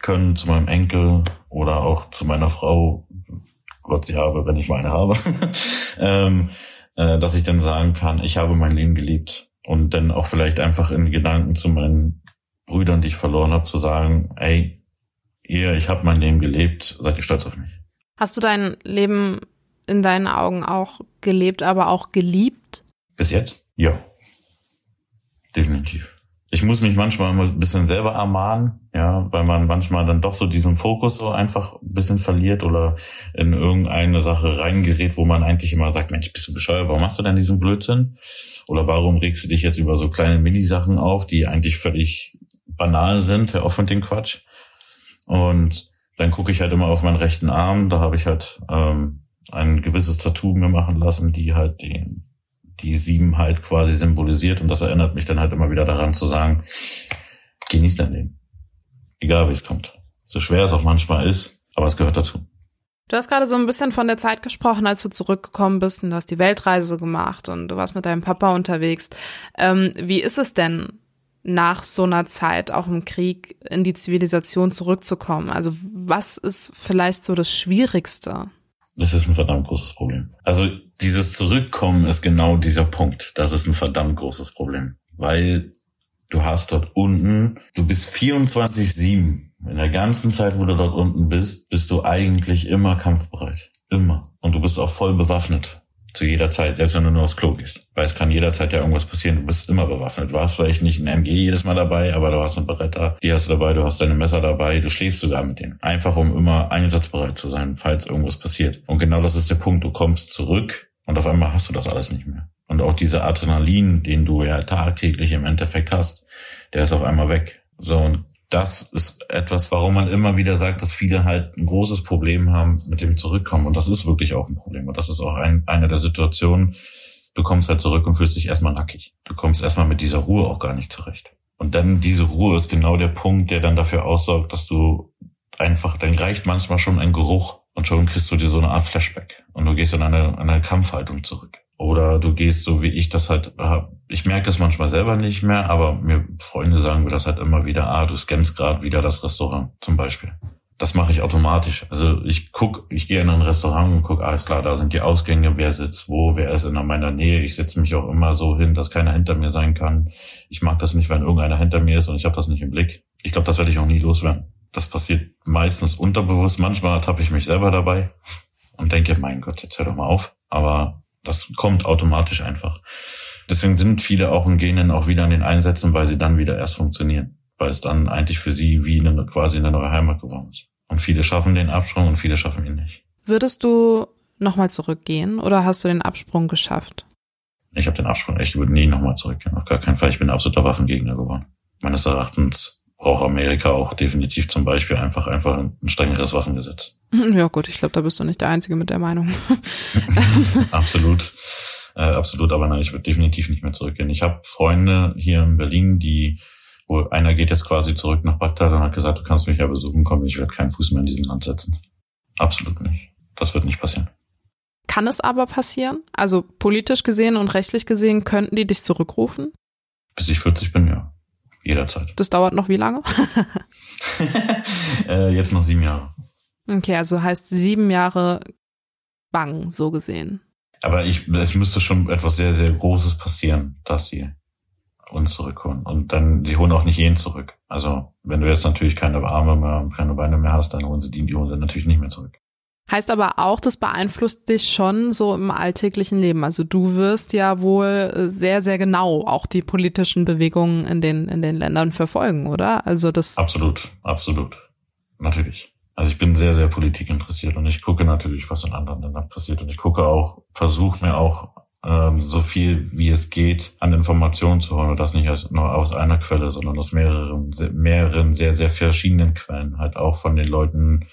können zu meinem Enkel oder auch zu meiner Frau, Gott sie habe, wenn ich meine habe, ähm, äh, dass ich dann sagen kann, ich habe mein Leben geliebt und dann auch vielleicht einfach in Gedanken zu meinen Brüdern, die ich verloren habe, zu sagen, ey, ihr, ich habe mein Leben gelebt, seid ihr stolz auf mich. Hast du dein Leben in deinen Augen auch gelebt, aber auch geliebt? Bis jetzt? Ja. Definitiv ich muss mich manchmal ein bisschen selber ermahnen, ja, weil man manchmal dann doch so diesen Fokus so einfach ein bisschen verliert oder in irgendeine Sache reingerät, wo man eigentlich immer sagt, Mensch, bist du bescheuert, warum machst du denn diesen Blödsinn? Oder warum regst du dich jetzt über so kleine Minisachen auf, die eigentlich völlig banal sind, hör auf mit dem Quatsch. Und dann gucke ich halt immer auf meinen rechten Arm, da habe ich halt ähm, ein gewisses Tattoo mir machen lassen, die halt den die sieben halt quasi symbolisiert. Und das erinnert mich dann halt immer wieder daran zu sagen, genieß dein Leben. Egal wie es kommt. So schwer es auch manchmal ist, aber es gehört dazu. Du hast gerade so ein bisschen von der Zeit gesprochen, als du zurückgekommen bist und du hast die Weltreise gemacht und du warst mit deinem Papa unterwegs. Ähm, wie ist es denn, nach so einer Zeit auch im Krieg in die Zivilisation zurückzukommen? Also was ist vielleicht so das Schwierigste? Das ist ein verdammt großes Problem. Also dieses Zurückkommen ist genau dieser Punkt. Das ist ein verdammt großes Problem. Weil du hast dort unten, du bist 24-7. In der ganzen Zeit, wo du dort unten bist, bist du eigentlich immer kampfbereit. Immer. Und du bist auch voll bewaffnet. Zu jeder Zeit, selbst wenn du nur aufs Klo gehst. Weil es kann jederzeit ja irgendwas passieren. Du bist immer bewaffnet. Du hast vielleicht nicht ein MG jedes Mal dabei, aber du hast eine Beretta, die hast du dabei, du hast deine Messer dabei, du schläfst sogar mit denen. Einfach um immer einsatzbereit zu sein, falls irgendwas passiert. Und genau das ist der Punkt. Du kommst zurück und auf einmal hast du das alles nicht mehr. Und auch dieser Adrenalin, den du ja tagtäglich im Endeffekt hast, der ist auf einmal weg. So, und das ist etwas, warum man immer wieder sagt, dass viele halt ein großes Problem haben mit dem Zurückkommen. Und das ist wirklich auch ein Problem. Und das ist auch ein, eine der Situationen, du kommst halt zurück und fühlst dich erstmal nackig. Du kommst erstmal mit dieser Ruhe auch gar nicht zurecht. Und dann diese Ruhe ist genau der Punkt, der dann dafür aussorgt, dass du einfach, dann reicht manchmal schon ein Geruch und schon kriegst du dir so eine Art Flashback. Und du gehst in eine, eine Kampfhaltung zurück. Oder du gehst so wie ich das halt, ich merke das manchmal selber nicht mehr, aber mir Freunde sagen mir das halt immer wieder, ah, du scannst gerade wieder das Restaurant zum Beispiel. Das mache ich automatisch. Also ich guck, ich gehe in ein Restaurant und guck, alles klar, da sind die Ausgänge, wer sitzt wo, wer ist in meiner Nähe. Ich setze mich auch immer so hin, dass keiner hinter mir sein kann. Ich mag das nicht, wenn irgendeiner hinter mir ist und ich habe das nicht im Blick. Ich glaube, das werde ich auch nie loswerden. Das passiert meistens unterbewusst. Manchmal tappe ich mich selber dabei und denke, mein Gott, jetzt hör doch mal auf. Aber das kommt automatisch einfach. Deswegen sind viele auch und gehen dann auch wieder an den Einsätzen, weil sie dann wieder erst funktionieren. Weil es dann eigentlich für sie wie eine, quasi eine neue Heimat geworden ist. Und viele schaffen den Absprung und viele schaffen ihn nicht. Würdest du nochmal zurückgehen oder hast du den Absprung geschafft? Ich habe den Absprung, ich würde nie nochmal zurückgehen. Auf gar keinen Fall. Ich bin absoluter Waffengegner geworden. Meines Erachtens braucht Amerika auch definitiv zum Beispiel einfach einfach ein strengeres Waffengesetz. Ja gut, ich glaube, da bist du nicht der Einzige mit der Meinung. absolut, äh, absolut. Aber nein, ich würde definitiv nicht mehr zurückgehen. Ich habe Freunde hier in Berlin, die, wo einer geht jetzt quasi zurück nach Bagdad und hat gesagt, du kannst mich ja besuchen kommen, ich werde keinen Fuß mehr in diesen Land setzen. Absolut nicht. Das wird nicht passieren. Kann es aber passieren? Also politisch gesehen und rechtlich gesehen könnten die dich zurückrufen? Bis ich 40 bin, ja. Jederzeit. Das dauert noch wie lange? äh, jetzt noch sieben Jahre. Okay, also heißt sieben Jahre bang, so gesehen. Aber ich, es müsste schon etwas sehr, sehr Großes passieren, dass sie uns zurückholen. Und dann, sie holen auch nicht jeden zurück. Also, wenn du jetzt natürlich keine Arme mehr und keine Beine mehr hast, dann holen sie die, die holen sie natürlich nicht mehr zurück. Heißt aber auch, das beeinflusst dich schon so im alltäglichen Leben. Also du wirst ja wohl äh, sehr, sehr genau auch die politischen Bewegungen in den, in den Ländern verfolgen, oder? Also das. Absolut, absolut. Natürlich. Also ich bin sehr, sehr Politik interessiert und ich gucke natürlich, was in anderen Ländern passiert. Und ich gucke auch, versuche mir auch ähm, so viel wie es geht an Informationen zu holen. Und das nicht aus, nur aus einer Quelle, sondern aus mehreren, mehreren sehr, sehr verschiedenen Quellen. Halt auch von den Leuten,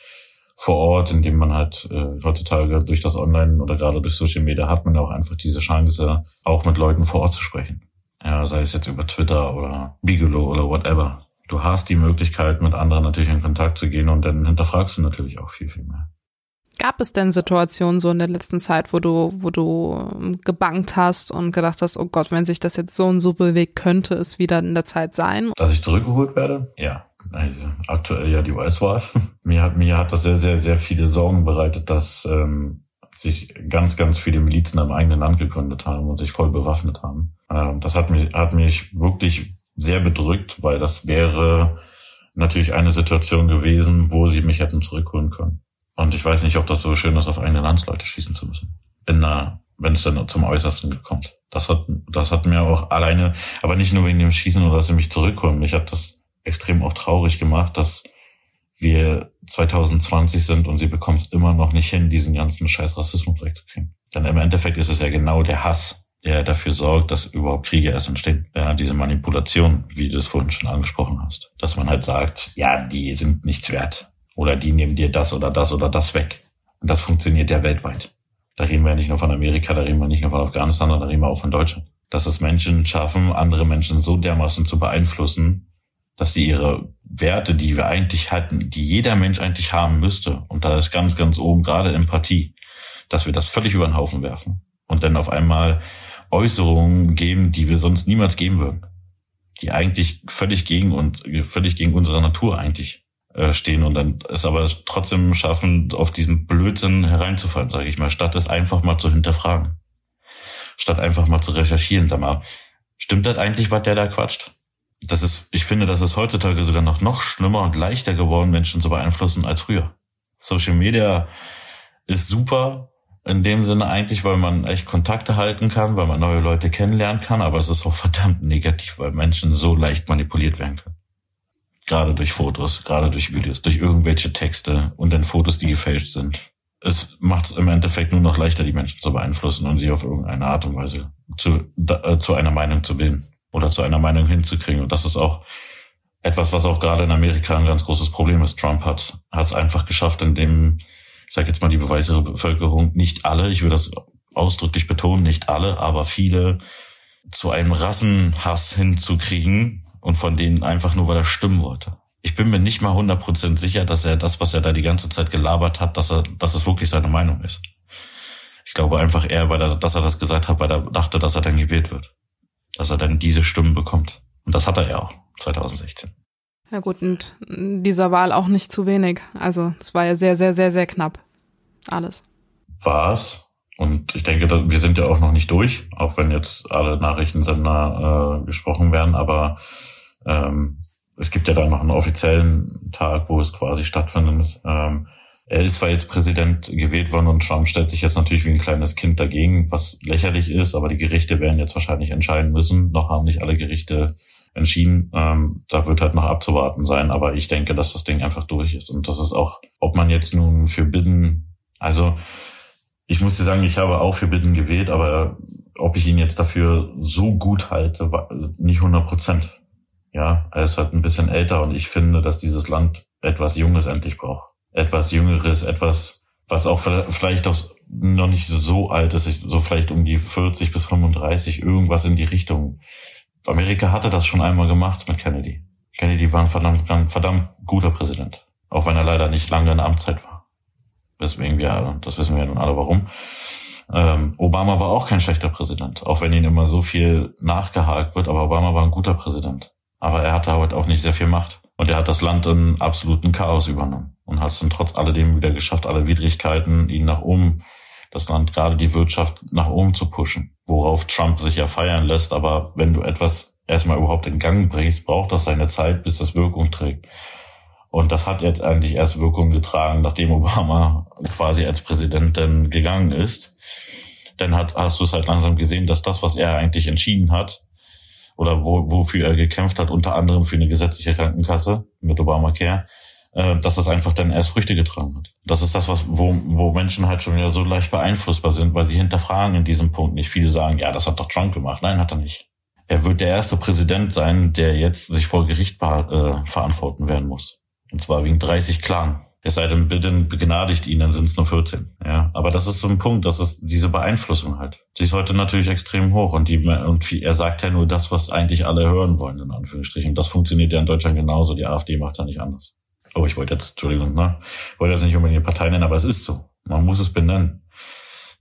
vor Ort, indem man halt äh, heutzutage durch das Online oder gerade durch Social Media hat man auch einfach diese Chance, auch mit Leuten vor Ort zu sprechen. Ja, sei es jetzt über Twitter oder Bigelow oder whatever. Du hast die Möglichkeit, mit anderen natürlich in Kontakt zu gehen und dann hinterfragst du natürlich auch viel, viel mehr. Gab es denn Situationen so in der letzten Zeit, wo du, wo du ähm, gebankt hast und gedacht hast, oh Gott, wenn sich das jetzt so und so bewegt, könnte es wieder in der Zeit sein? Dass ich zurückgeholt werde? Ja. Also aktuell ja die US-Wahl. mir hat, mir hat das sehr, sehr, sehr viele Sorgen bereitet, dass ähm, sich ganz, ganz viele Milizen im eigenen Land gegründet haben und sich voll bewaffnet haben. Ähm, das hat mich, hat mich wirklich sehr bedrückt, weil das wäre natürlich eine Situation gewesen, wo sie mich hätten zurückholen können. Und ich weiß nicht, ob das so schön ist, auf eigene Landsleute schießen zu müssen. In einer, wenn es dann zum Äußersten kommt. Das hat, das hat mir auch alleine, aber nicht nur wegen dem Schießen oder dass sie mich zurückholen. Mich hat das extrem auch traurig gemacht, dass wir 2020 sind und sie bekommt es immer noch nicht hin, diesen ganzen scheiß Rassismus wegzukriegen. Denn im Endeffekt ist es ja genau der Hass, der dafür sorgt, dass überhaupt Kriege erst entstehen. Ja, diese Manipulation, wie du es vorhin schon angesprochen hast. Dass man halt sagt, ja, die sind nichts wert. Oder die nehmen dir das oder das oder das weg. Und das funktioniert ja weltweit. Da reden wir ja nicht nur von Amerika, da reden wir nicht nur von Afghanistan, da reden wir auch von Deutschland. Dass es Menschen schaffen, andere Menschen so dermaßen zu beeinflussen, dass die ihre Werte, die wir eigentlich hatten, die jeder Mensch eigentlich haben müsste, und da ist ganz, ganz oben gerade Empathie, dass wir das völlig über den Haufen werfen und dann auf einmal Äußerungen geben, die wir sonst niemals geben würden, die eigentlich völlig gegen und völlig gegen unsere Natur eigentlich äh, stehen und dann es aber trotzdem schaffen, auf diesen Blödsinn hereinzufallen, sage ich mal, statt es einfach mal zu hinterfragen, statt einfach mal zu recherchieren, sag mal, stimmt das eigentlich, was der da quatscht? das ist, ich finde, das ist heutzutage sogar noch, noch schlimmer und leichter geworden, Menschen zu beeinflussen als früher. Social Media ist super, in dem Sinne eigentlich, weil man echt Kontakte halten kann, weil man neue Leute kennenlernen kann, aber es ist auch verdammt negativ, weil Menschen so leicht manipuliert werden können. Gerade durch Fotos, gerade durch Videos, durch irgendwelche Texte und dann Fotos, die gefälscht sind. Es macht es im Endeffekt nur noch leichter, die Menschen zu beeinflussen und sie auf irgendeine Art und Weise zu, äh, zu einer Meinung zu bilden oder zu einer Meinung hinzukriegen. Und das ist auch etwas, was auch gerade in Amerika ein ganz großes Problem ist. Trump hat es einfach geschafft, indem ich sage jetzt mal die beweisere Bevölkerung, nicht alle, ich will das ausdrücklich betonen, nicht alle, aber viele zu einem Rassenhass hinzukriegen und von denen einfach nur, weil er stimmen wollte. Ich bin mir nicht mal 100% sicher, dass er das, was er da die ganze Zeit gelabert hat, dass er, dass es wirklich seine Meinung ist. Ich glaube einfach eher, weil er, dass er das gesagt hat, weil er dachte, dass er dann gewählt wird. Dass er dann diese Stimmen bekommt. Und das hat er ja auch 2016. Ja gut, und dieser Wahl auch nicht zu wenig. Also es war ja sehr, sehr, sehr, sehr knapp. Alles. War es. Und ich denke, wir sind ja auch noch nicht durch, auch wenn jetzt alle Nachrichtensender äh, gesprochen werden, aber ähm, es gibt ja dann noch einen offiziellen Tag, wo es quasi stattfindet. Ähm, er ist zwar jetzt Präsident gewählt worden und Trump stellt sich jetzt natürlich wie ein kleines Kind dagegen, was lächerlich ist, aber die Gerichte werden jetzt wahrscheinlich entscheiden müssen. Noch haben nicht alle Gerichte entschieden. Ähm, da wird halt noch abzuwarten sein. Aber ich denke, dass das Ding einfach durch ist. Und das ist auch, ob man jetzt nun für Biden, also ich muss dir sagen, ich habe auch für Biden gewählt, aber ob ich ihn jetzt dafür so gut halte, nicht 100 Prozent. Ja, er ist halt ein bisschen älter und ich finde, dass dieses Land etwas Junges endlich braucht. Etwas Jüngeres, etwas, was auch vielleicht auch noch nicht so alt ist, so vielleicht um die 40 bis 35, irgendwas in die Richtung. Amerika hatte das schon einmal gemacht mit Kennedy. Kennedy war ein verdammt, ein verdammt guter Präsident. Auch wenn er leider nicht lange in Amtszeit war. Deswegen wir, das wissen wir ja nun alle warum. Ähm, Obama war auch kein schlechter Präsident, auch wenn ihn immer so viel nachgehakt wird, aber Obama war ein guter Präsident. Aber er hatte heute auch nicht sehr viel Macht. Und er hat das Land in absoluten Chaos übernommen und hat es dann trotz alledem wieder geschafft, alle Widrigkeiten, ihn nach oben das Land, gerade die Wirtschaft nach oben zu pushen, worauf Trump sich ja feiern lässt. Aber wenn du etwas erstmal überhaupt in Gang bringst, braucht das seine Zeit, bis das Wirkung trägt. Und das hat jetzt eigentlich erst Wirkung getragen, nachdem Obama quasi als Präsident dann gegangen ist. Dann hat, hast du es halt langsam gesehen, dass das, was er eigentlich entschieden hat, oder wo, wofür er gekämpft hat, unter anderem für eine gesetzliche Krankenkasse mit Obamacare, äh, dass das einfach dann erst Früchte getragen hat. Das ist das, was, wo, wo Menschen halt schon wieder so leicht beeinflussbar sind, weil sie hinterfragen in diesem Punkt nicht. Viele sagen, ja, das hat doch Trump gemacht. Nein, hat er nicht. Er wird der erste Präsident sein, der jetzt sich vor Gericht äh, verantworten werden muss. Und zwar wegen 30 Klagen. Es sei denn, bitte begnadigt ihn, dann sind es nur 14. Ja, aber das ist so ein Punkt, das ist diese Beeinflussung halt. Die ist heute natürlich extrem hoch und die und er sagt ja nur das, was eigentlich alle hören wollen in Anführungsstrichen. Das funktioniert ja in Deutschland genauso. Die AfD macht es ja nicht anders. Oh, ich wollte jetzt, Entschuldigung, ne? Wollte jetzt nicht unbedingt eine Partei nennen, aber es ist so. Man muss es benennen.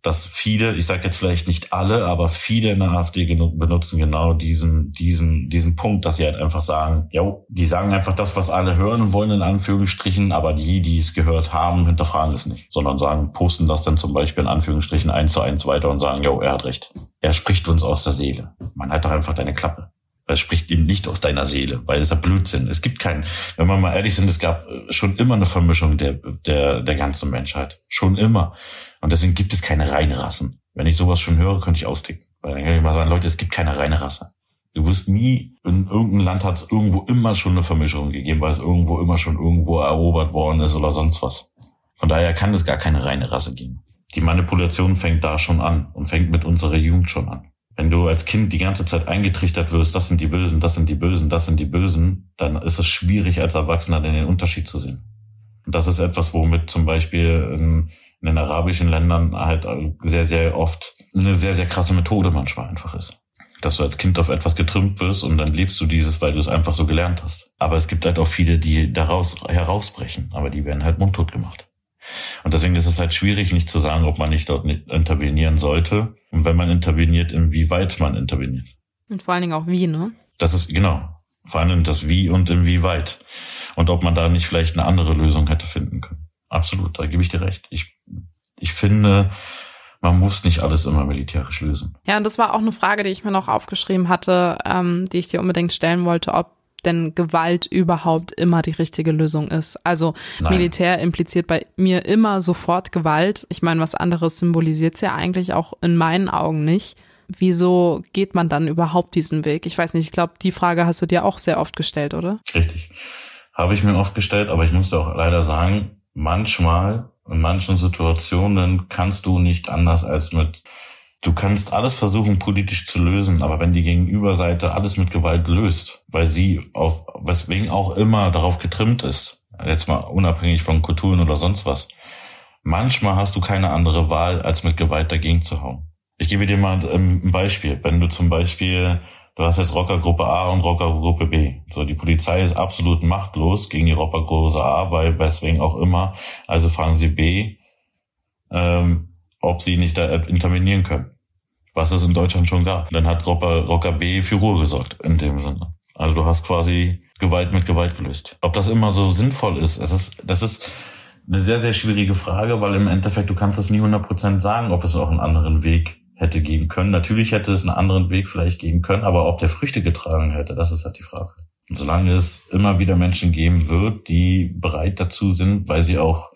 Dass viele, ich sage jetzt vielleicht nicht alle, aber viele in der AfD benutzen genau diesen, diesen, diesen Punkt, dass sie halt einfach sagen, ja, die sagen einfach das, was alle hören wollen in Anführungsstrichen, aber die, die es gehört haben, hinterfragen es nicht, sondern sagen, posten das dann zum Beispiel in Anführungsstrichen eins zu eins weiter und sagen, jo, er hat recht. Er spricht uns aus der Seele. Man hat doch einfach deine Klappe. Es spricht ihm nicht aus deiner Seele, weil es ist ja Blödsinn. Es gibt keinen, wenn wir mal ehrlich sind, es gab schon immer eine Vermischung der, der, der ganzen Menschheit. Schon immer. Und deswegen gibt es keine reine Rassen. Wenn ich sowas schon höre, könnte ich austicken. Weil dann kann ich mal sagen, Leute, es gibt keine reine Rasse. Du wirst nie, in irgendeinem Land hat es irgendwo immer schon eine Vermischung gegeben, weil es irgendwo immer schon irgendwo erobert worden ist oder sonst was. Von daher kann es gar keine reine Rasse geben. Die Manipulation fängt da schon an und fängt mit unserer Jugend schon an wenn du als Kind die ganze Zeit eingetrichtert wirst, das sind die Bösen, das sind die Bösen, das sind die Bösen, dann ist es schwierig als Erwachsener den Unterschied zu sehen. Und das ist etwas, womit zum Beispiel in, in den arabischen Ländern halt sehr, sehr oft eine sehr, sehr krasse Methode manchmal einfach ist. Dass du als Kind auf etwas getrimmt wirst und dann lebst du dieses, weil du es einfach so gelernt hast. Aber es gibt halt auch viele, die daraus herausbrechen, aber die werden halt mundtot gemacht. Und deswegen ist es halt schwierig, nicht zu sagen, ob man nicht dort intervenieren sollte. Und wenn man interveniert, inwieweit man interveniert. Und vor allen Dingen auch wie, ne? Das ist, genau. Vor allem das Wie und inwieweit. Und ob man da nicht vielleicht eine andere Lösung hätte finden können. Absolut, da gebe ich dir recht. Ich, ich finde, man muss nicht alles immer militärisch lösen. Ja, und das war auch eine Frage, die ich mir noch aufgeschrieben hatte, ähm, die ich dir unbedingt stellen wollte, ob denn Gewalt überhaupt immer die richtige Lösung ist. Also Nein. Militär impliziert bei mir immer sofort Gewalt. Ich meine, was anderes symbolisiert es ja eigentlich auch in meinen Augen nicht. Wieso geht man dann überhaupt diesen Weg? Ich weiß nicht, ich glaube, die Frage hast du dir auch sehr oft gestellt, oder? Richtig. Habe ich mir oft gestellt, aber ich musste auch leider sagen, manchmal, in manchen Situationen kannst du nicht anders als mit Du kannst alles versuchen, politisch zu lösen, aber wenn die Gegenüberseite alles mit Gewalt löst, weil sie auf, weswegen auch immer darauf getrimmt ist, jetzt mal unabhängig von Kulturen oder sonst was, manchmal hast du keine andere Wahl, als mit Gewalt dagegen zu hauen. Ich gebe dir mal ein Beispiel. Wenn du zum Beispiel, du hast jetzt Rockergruppe A und Rockergruppe B. So, die Polizei ist absolut machtlos gegen die Rockergruppe A, weil weswegen auch immer. Also fragen sie B, ähm, ob sie nicht da intervenieren können. Was es in Deutschland schon gab. Dann hat Rocker, Rocker B für Ruhe gesorgt, in dem Sinne. Also du hast quasi Gewalt mit Gewalt gelöst. Ob das immer so sinnvoll ist, das ist, das ist eine sehr, sehr schwierige Frage, weil im Endeffekt du kannst es nie 100% sagen, ob es auch einen anderen Weg hätte gehen können. Natürlich hätte es einen anderen Weg vielleicht gehen können, aber ob der Früchte getragen hätte, das ist halt die Frage. Und solange es immer wieder Menschen geben wird, die bereit dazu sind, weil sie auch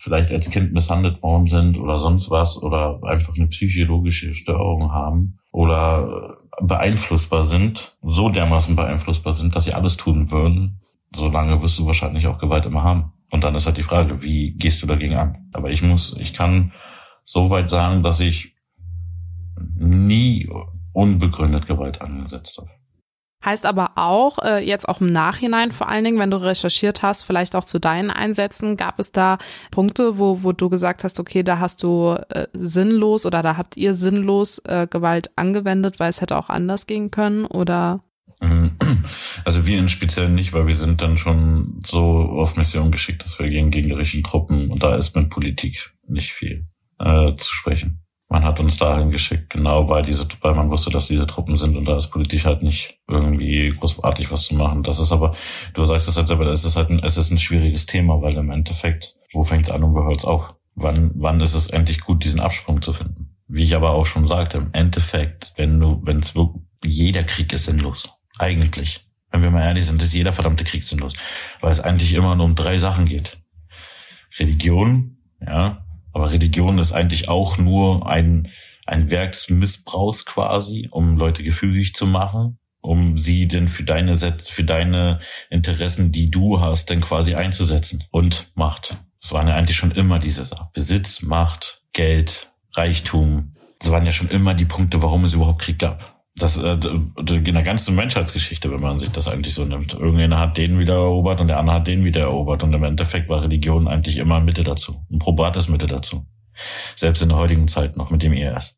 vielleicht als Kind misshandelt worden sind oder sonst was oder einfach eine psychologische Störung haben oder beeinflussbar sind, so dermaßen beeinflussbar sind, dass sie alles tun würden, solange wirst du wahrscheinlich auch Gewalt immer haben. Und dann ist halt die Frage, wie gehst du dagegen an? Aber ich muss, ich kann so weit sagen, dass ich nie unbegründet Gewalt angesetzt habe. Heißt aber auch, äh, jetzt auch im Nachhinein vor allen Dingen, wenn du recherchiert hast, vielleicht auch zu deinen Einsätzen, gab es da Punkte, wo, wo du gesagt hast, okay, da hast du äh, sinnlos oder da habt ihr sinnlos äh, Gewalt angewendet, weil es hätte auch anders gehen können oder? Also wir in Speziellen nicht, weil wir sind dann schon so auf Mission geschickt, dass wir gegen gegnerischen Truppen und da ist mit Politik nicht viel äh, zu sprechen. Man hat uns dahin geschickt, genau weil diese, weil man wusste, dass diese Truppen sind und da ist politisch halt nicht irgendwie großartig was zu machen. Das ist aber, du sagst es halt selber, es ist halt ein, es ist ein schwieriges Thema, weil im Endeffekt, wo fängt es an und wo hört es auf? Wann, wann ist es endlich gut, diesen Absprung zu finden? Wie ich aber auch schon sagte, im Endeffekt, wenn du, wenn es jeder Krieg ist sinnlos. Eigentlich. Wenn wir mal ehrlich sind, ist jeder verdammte Krieg sinnlos. Weil es eigentlich immer nur um drei Sachen geht. Religion, ja, aber Religion ist eigentlich auch nur ein, ein Werk des Missbrauchs quasi, um Leute gefügig zu machen, um sie denn für deine, für deine Interessen, die du hast, dann quasi einzusetzen. Und Macht. Das waren ja eigentlich schon immer diese Sachen. Besitz, Macht, Geld, Reichtum. Das waren ja schon immer die Punkte, warum es überhaupt Krieg gab das äh, in der ganzen Menschheitsgeschichte, wenn man sich das eigentlich so nimmt. Irgendeiner hat den wieder erobert und der andere hat den wieder erobert und im Endeffekt war Religion eigentlich immer Mitte dazu, ein probates Mitte dazu. Selbst in der heutigen Zeit noch mit dem IS.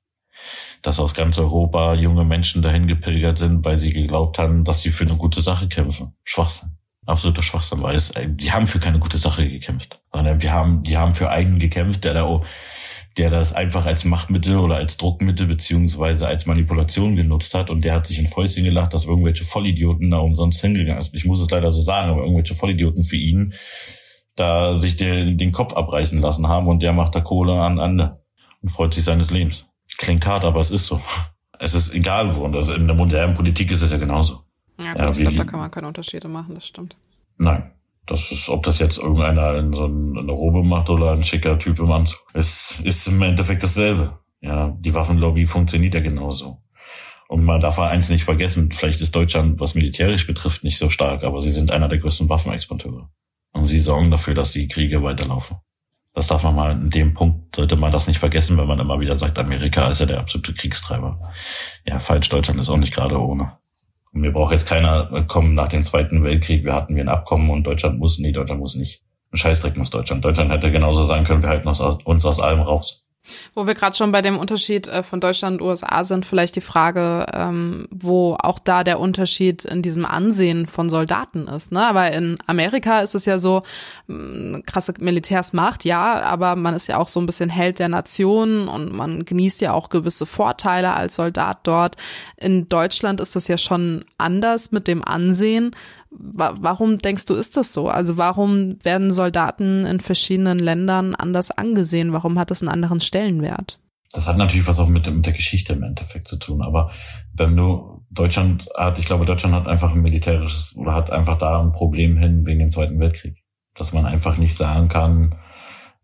Dass aus ganz Europa junge Menschen dahin gepilgert sind, weil sie geglaubt haben, dass sie für eine gute Sache kämpfen. Schwachsinn. Absoluter Schwachsinn, weil es, äh, die haben für keine gute Sache gekämpft, sondern wir haben, die haben für einen gekämpft, der da der das einfach als Machtmittel oder als Druckmittel beziehungsweise als Manipulation genutzt hat und der hat sich in Fäustchen gelacht, dass irgendwelche Vollidioten da umsonst hingegangen sind. Ich muss es leider so sagen, aber irgendwelche Vollidioten für ihn da sich den, den Kopf abreißen lassen haben und der macht da Kohle an an und freut sich seines Lebens. Klingt hart, aber es ist so. Es ist egal wo. Und das in der modernen Politik ist es ja genauso. Ja, ja ich glaube, da kann man keine Unterschiede machen, das stimmt. Nein. Das ist, ob das jetzt irgendeiner in so eine Robe macht oder ein schicker Typ im Anzug. Es ist im Endeffekt dasselbe. Ja, die Waffenlobby funktioniert ja genauso. Und man darf eins nicht vergessen, vielleicht ist Deutschland, was militärisch betrifft, nicht so stark, aber sie sind einer der größten Waffenexporteure. Und sie sorgen dafür, dass die Kriege weiterlaufen. Das darf man mal in dem Punkt, sollte man das nicht vergessen, wenn man immer wieder sagt, Amerika ist ja der absolute Kriegstreiber. Ja, falsch, Deutschland ist auch nicht gerade ohne. Und mir braucht jetzt keiner kommen nach dem Zweiten Weltkrieg, wir hatten wir ein Abkommen und Deutschland muss, nee, Deutschland muss nicht. Ein Scheißdreck muss Deutschland. Deutschland hätte genauso sagen können, wir halten uns aus, uns aus allem raus. Wo wir gerade schon bei dem Unterschied äh, von Deutschland und USA sind, vielleicht die Frage, ähm, wo auch da der Unterschied in diesem Ansehen von Soldaten ist. Ne? Aber in Amerika ist es ja so, mm, krasse Militärsmacht, ja, aber man ist ja auch so ein bisschen Held der Nation und man genießt ja auch gewisse Vorteile als Soldat dort. In Deutschland ist das ja schon anders mit dem Ansehen. Warum denkst du, ist das so? Also warum werden Soldaten in verschiedenen Ländern anders angesehen? Warum hat das einen anderen Stellenwert? das hat natürlich was auch mit, mit der Geschichte im Endeffekt zu tun. Aber wenn du Deutschland hat, ich glaube, Deutschland hat einfach ein militärisches oder hat einfach da ein Problem hin wegen dem Zweiten Weltkrieg. Dass man einfach nicht sagen kann,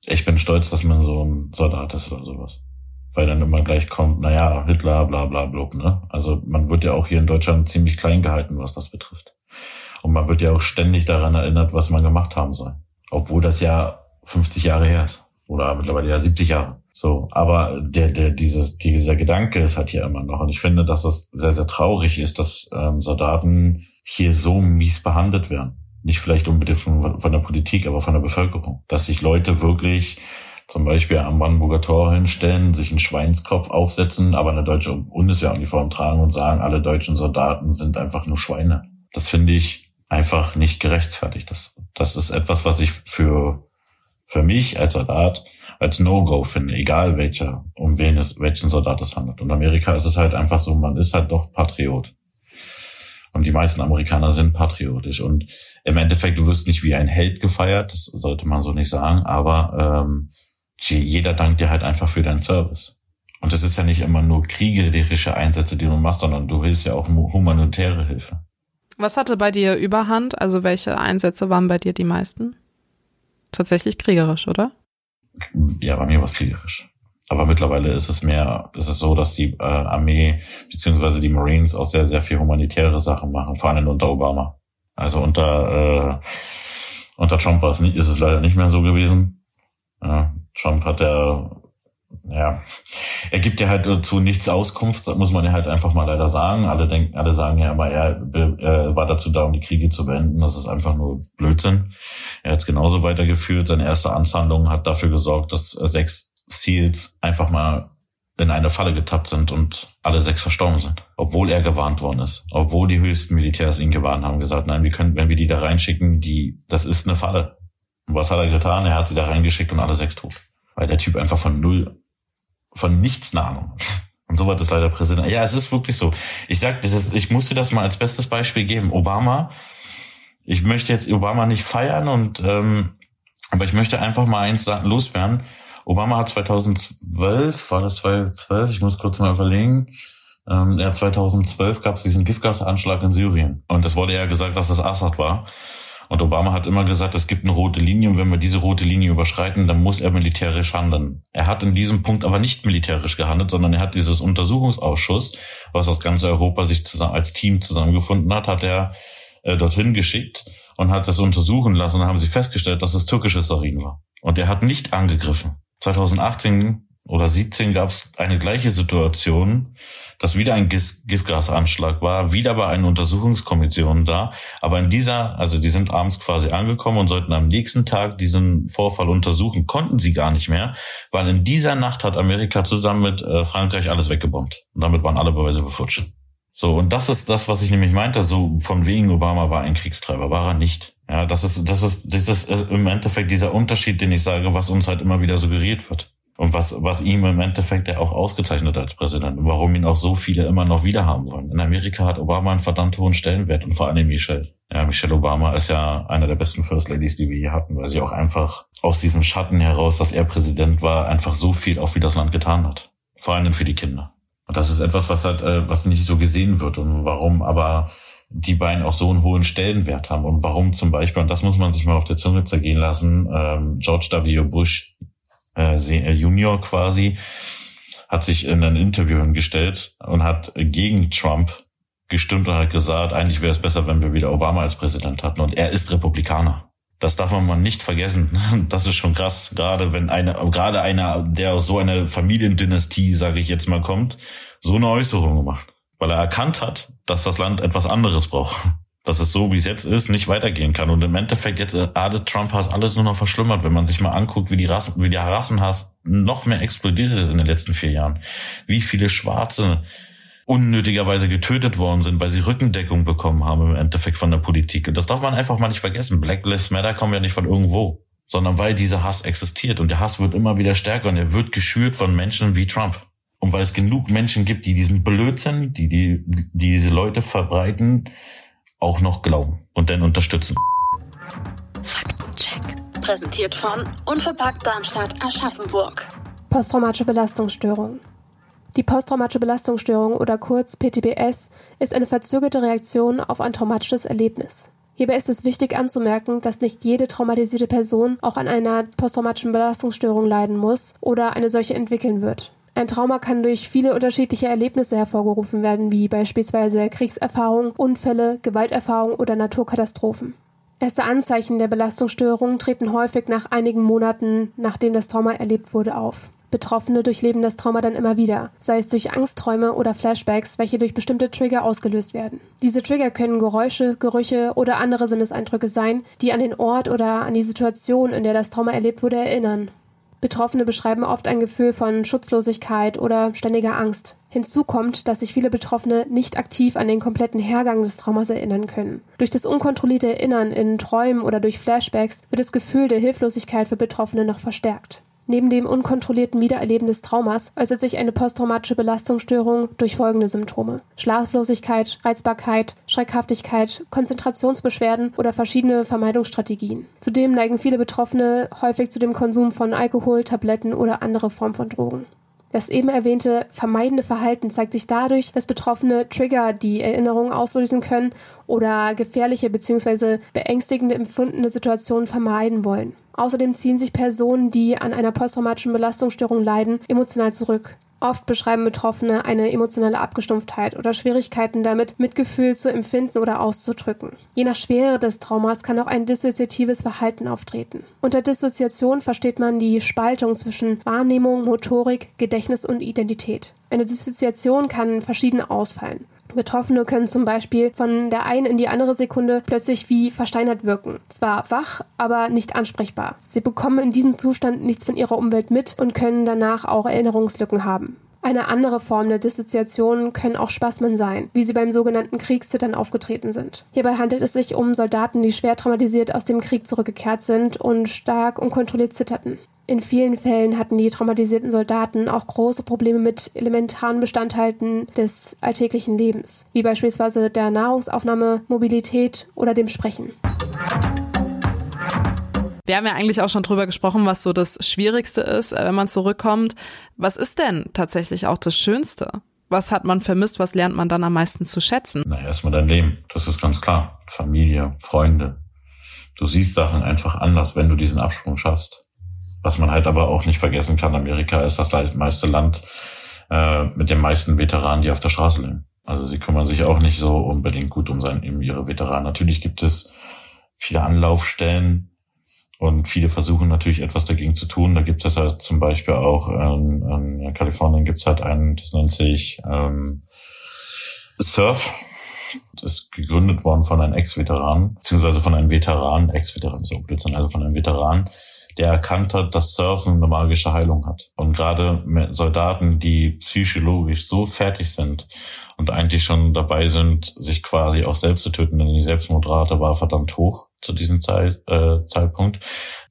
ich bin stolz, dass man so ein Soldat ist oder sowas. Weil dann immer gleich kommt, naja, Hitler, bla bla bla, ne? Also man wird ja auch hier in Deutschland ziemlich klein gehalten, was das betrifft. Und man wird ja auch ständig daran erinnert, was man gemacht haben soll. Obwohl das ja 50 Jahre her ist. Oder mittlerweile ja 70 Jahre. So, aber der, der, dieses, dieser Gedanke ist halt hier immer noch. Und ich finde, dass das sehr, sehr traurig ist, dass ähm, Soldaten hier so mies behandelt werden. Nicht vielleicht unbedingt von, von der Politik, aber von der Bevölkerung. Dass sich Leute wirklich zum Beispiel am Brandenburger Tor hinstellen, sich einen Schweinskopf aufsetzen, aber eine deutsche Bundeswehruniform tragen und sagen, alle deutschen Soldaten sind einfach nur Schweine. Das finde ich einfach nicht gerechtfertigt. Das, das ist etwas, was ich für, für mich als Soldat als No-Go finde, egal welcher, um wen es, welchen Soldat es handelt. Und Amerika ist es halt einfach so, man ist halt doch Patriot. Und die meisten Amerikaner sind patriotisch. Und im Endeffekt, du wirst nicht wie ein Held gefeiert, das sollte man so nicht sagen, aber ähm, jeder dankt dir halt einfach für deinen Service. Und es ist ja nicht immer nur kriegerische Einsätze, die du machst, sondern du willst ja auch humanitäre Hilfe. Was hatte bei dir Überhand? Also welche Einsätze waren bei dir die meisten? Tatsächlich kriegerisch, oder? ja, bei mir war es kriegerisch. Aber mittlerweile ist es mehr, ist es so, dass die äh, Armee beziehungsweise die Marines auch sehr, sehr viel humanitäre Sachen machen, vor allem unter Obama. Also unter äh, unter Trump war es nicht, ist es leider nicht mehr so gewesen. Ja, Trump hat ja ja, er gibt ja halt dazu nichts Auskunft, muss man ja halt einfach mal leider sagen. Alle denken, alle sagen ja immer, er, er war dazu da, um die Kriege zu beenden. Das ist einfach nur Blödsinn. Er hat es genauso weitergeführt. Seine erste Amtshandlung hat dafür gesorgt, dass sechs Seals einfach mal in eine Falle getappt sind und alle sechs verstorben sind. Obwohl er gewarnt worden ist. Obwohl die höchsten Militärs ihn gewarnt haben, gesagt, nein, wir können, wenn wir die da reinschicken, die, das ist eine Falle. Und was hat er getan? Er hat sie da reingeschickt und alle sechs tot weil der Typ einfach von null, von nichts eine Ahnung Und so war das leider Präsident. Ja, es ist wirklich so. Ich sag, ist, ich muss dir das mal als bestes Beispiel geben. Obama, ich möchte jetzt Obama nicht feiern und ähm, aber ich möchte einfach mal eins loswerden. Obama hat 2012, war das 2012, ich muss kurz mal überlegen, ähm, ja, 2012 gab es diesen Giftgasanschlag in Syrien. Und es wurde ja gesagt, dass das Assad war. Und Obama hat immer gesagt, es gibt eine rote Linie und wenn wir diese rote Linie überschreiten, dann muss er militärisch handeln. Er hat in diesem Punkt aber nicht militärisch gehandelt, sondern er hat dieses Untersuchungsausschuss, was aus ganz Europa sich zusammen, als Team zusammengefunden hat, hat er äh, dorthin geschickt und hat das untersuchen lassen. Und haben sie festgestellt, dass es türkisches Sarin war. Und er hat nicht angegriffen. 2018 oder 17 gab es eine gleiche Situation, dass wieder ein Giftgasanschlag war, wieder bei einer Untersuchungskommission da. Aber in dieser, also die sind abends quasi angekommen und sollten am nächsten Tag diesen Vorfall untersuchen, konnten sie gar nicht mehr, weil in dieser Nacht hat Amerika zusammen mit äh, Frankreich alles weggebombt. Und damit waren alle Beweise befutscht. So, und das ist das, was ich nämlich meinte, so von wegen Obama war ein Kriegstreiber, war er nicht. Ja, das ist, das ist, das ist äh, im Endeffekt dieser Unterschied, den ich sage, was uns halt immer wieder suggeriert wird. Und was, was ihm im Endeffekt ja auch ausgezeichnet als Präsident und warum ihn auch so viele immer noch wieder haben wollen. In Amerika hat Obama einen verdammt hohen Stellenwert und vor allem Michelle. Ja, Michelle Obama ist ja einer der besten First Ladies, die wir hier hatten, weil sie auch einfach aus diesem Schatten heraus, dass er Präsident war, einfach so viel auch für das Land getan hat. Vor allem für die Kinder. Und das ist etwas, was halt, äh, was nicht so gesehen wird und warum aber die beiden auch so einen hohen Stellenwert haben und warum zum Beispiel, und das muss man sich mal auf der Zunge zergehen lassen, ähm, George W. Bush äh, äh, Junior quasi, hat sich in ein Interview hingestellt und hat gegen Trump gestimmt und hat gesagt, eigentlich wäre es besser, wenn wir wieder Obama als Präsident hatten. Und er ist Republikaner. Das darf man mal nicht vergessen. Das ist schon krass, gerade wenn einer, gerade einer, der aus so einer Familiendynastie, sage ich jetzt mal, kommt, so eine Äußerung gemacht, weil er erkannt hat, dass das Land etwas anderes braucht dass es so, wie es jetzt ist, nicht weitergehen kann. Und im Endeffekt jetzt, äh, Trump hat alles nur noch verschlimmert, wenn man sich mal anguckt, wie die Rassen, wie der Rassenhass noch mehr explodiert ist in den letzten vier Jahren. Wie viele Schwarze unnötigerweise getötet worden sind, weil sie Rückendeckung bekommen haben im Endeffekt von der Politik. Und das darf man einfach mal nicht vergessen. Black Lives Matter kommen ja nicht von irgendwo, sondern weil dieser Hass existiert. Und der Hass wird immer wieder stärker und er wird geschürt von Menschen wie Trump. Und weil es genug Menschen gibt, die diesen Blödsinn, die, die, die diese Leute verbreiten, auch noch glauben und dann unterstützen. Faktencheck. Präsentiert von Unverpackt Darmstadt Aschaffenburg. Posttraumatische Belastungsstörung. Die posttraumatische Belastungsstörung oder kurz PTBS ist eine verzögerte Reaktion auf ein traumatisches Erlebnis. Hierbei ist es wichtig anzumerken, dass nicht jede traumatisierte Person auch an einer posttraumatischen Belastungsstörung leiden muss oder eine solche entwickeln wird. Ein Trauma kann durch viele unterschiedliche Erlebnisse hervorgerufen werden, wie beispielsweise Kriegserfahrung, Unfälle, Gewalterfahrung oder Naturkatastrophen. Erste Anzeichen der Belastungsstörung treten häufig nach einigen Monaten, nachdem das Trauma erlebt wurde, auf. Betroffene durchleben das Trauma dann immer wieder, sei es durch Angstträume oder Flashbacks, welche durch bestimmte Trigger ausgelöst werden. Diese Trigger können Geräusche, Gerüche oder andere Sinneseindrücke sein, die an den Ort oder an die Situation, in der das Trauma erlebt wurde, erinnern. Betroffene beschreiben oft ein Gefühl von Schutzlosigkeit oder ständiger Angst. Hinzu kommt, dass sich viele Betroffene nicht aktiv an den kompletten Hergang des Traumas erinnern können. Durch das unkontrollierte Erinnern in Träumen oder durch Flashbacks wird das Gefühl der Hilflosigkeit für Betroffene noch verstärkt. Neben dem unkontrollierten Wiedererleben des Traumas äußert sich eine posttraumatische Belastungsstörung durch folgende Symptome. Schlaflosigkeit, Reizbarkeit, Schreckhaftigkeit, Konzentrationsbeschwerden oder verschiedene Vermeidungsstrategien. Zudem neigen viele Betroffene häufig zu dem Konsum von Alkohol, Tabletten oder andere Formen von Drogen. Das eben erwähnte vermeidende Verhalten zeigt sich dadurch, dass Betroffene Trigger die Erinnerungen auslösen können oder gefährliche bzw. beängstigende empfundene Situationen vermeiden wollen. Außerdem ziehen sich Personen, die an einer posttraumatischen Belastungsstörung leiden, emotional zurück. Oft beschreiben Betroffene eine emotionale Abgestumpftheit oder Schwierigkeiten damit, Mitgefühl zu empfinden oder auszudrücken. Je nach Schwere des Traumas kann auch ein dissoziatives Verhalten auftreten. Unter Dissoziation versteht man die Spaltung zwischen Wahrnehmung, Motorik, Gedächtnis und Identität. Eine Dissoziation kann verschieden ausfallen. Betroffene können zum Beispiel von der einen in die andere Sekunde plötzlich wie versteinert wirken. Zwar wach, aber nicht ansprechbar. Sie bekommen in diesem Zustand nichts von ihrer Umwelt mit und können danach auch Erinnerungslücken haben. Eine andere Form der Dissoziation können auch Spasmen sein, wie sie beim sogenannten Kriegszittern aufgetreten sind. Hierbei handelt es sich um Soldaten, die schwer traumatisiert aus dem Krieg zurückgekehrt sind und stark unkontrolliert zitterten. In vielen Fällen hatten die traumatisierten Soldaten auch große Probleme mit elementaren Bestandteilen des alltäglichen Lebens, wie beispielsweise der Nahrungsaufnahme, Mobilität oder dem Sprechen. Wir haben ja eigentlich auch schon drüber gesprochen, was so das Schwierigste ist, äh, wenn man zurückkommt. Was ist denn tatsächlich auch das Schönste? Was hat man vermisst? Was lernt man dann am meisten zu schätzen? Na, erstmal dein Leben. Das ist ganz klar. Familie, Freunde. Du siehst Sachen einfach anders, wenn du diesen Absprung schaffst. Was man halt aber auch nicht vergessen kann, Amerika ist das meiste Land äh, mit den meisten Veteranen, die auf der Straße leben. Also sie kümmern sich auch nicht so unbedingt gut um sein, um ihre Veteranen. Natürlich gibt es viele Anlaufstellen und viele versuchen natürlich etwas dagegen zu tun. Da gibt es halt zum Beispiel auch ähm, in Kalifornien gibt es halt einen, das nennt sich ähm, Surf. Das ist gegründet worden von einem Ex-Veteran, beziehungsweise von einem Veteran, Ex-Veteran, so Blödsinn, also von einem Veteran, der erkannt hat, dass Surfen eine magische Heilung hat. Und gerade Soldaten, die psychologisch so fertig sind und eigentlich schon dabei sind, sich quasi auch selbst zu töten, denn die Selbstmordrate war verdammt hoch zu diesem Zeit, äh, Zeitpunkt.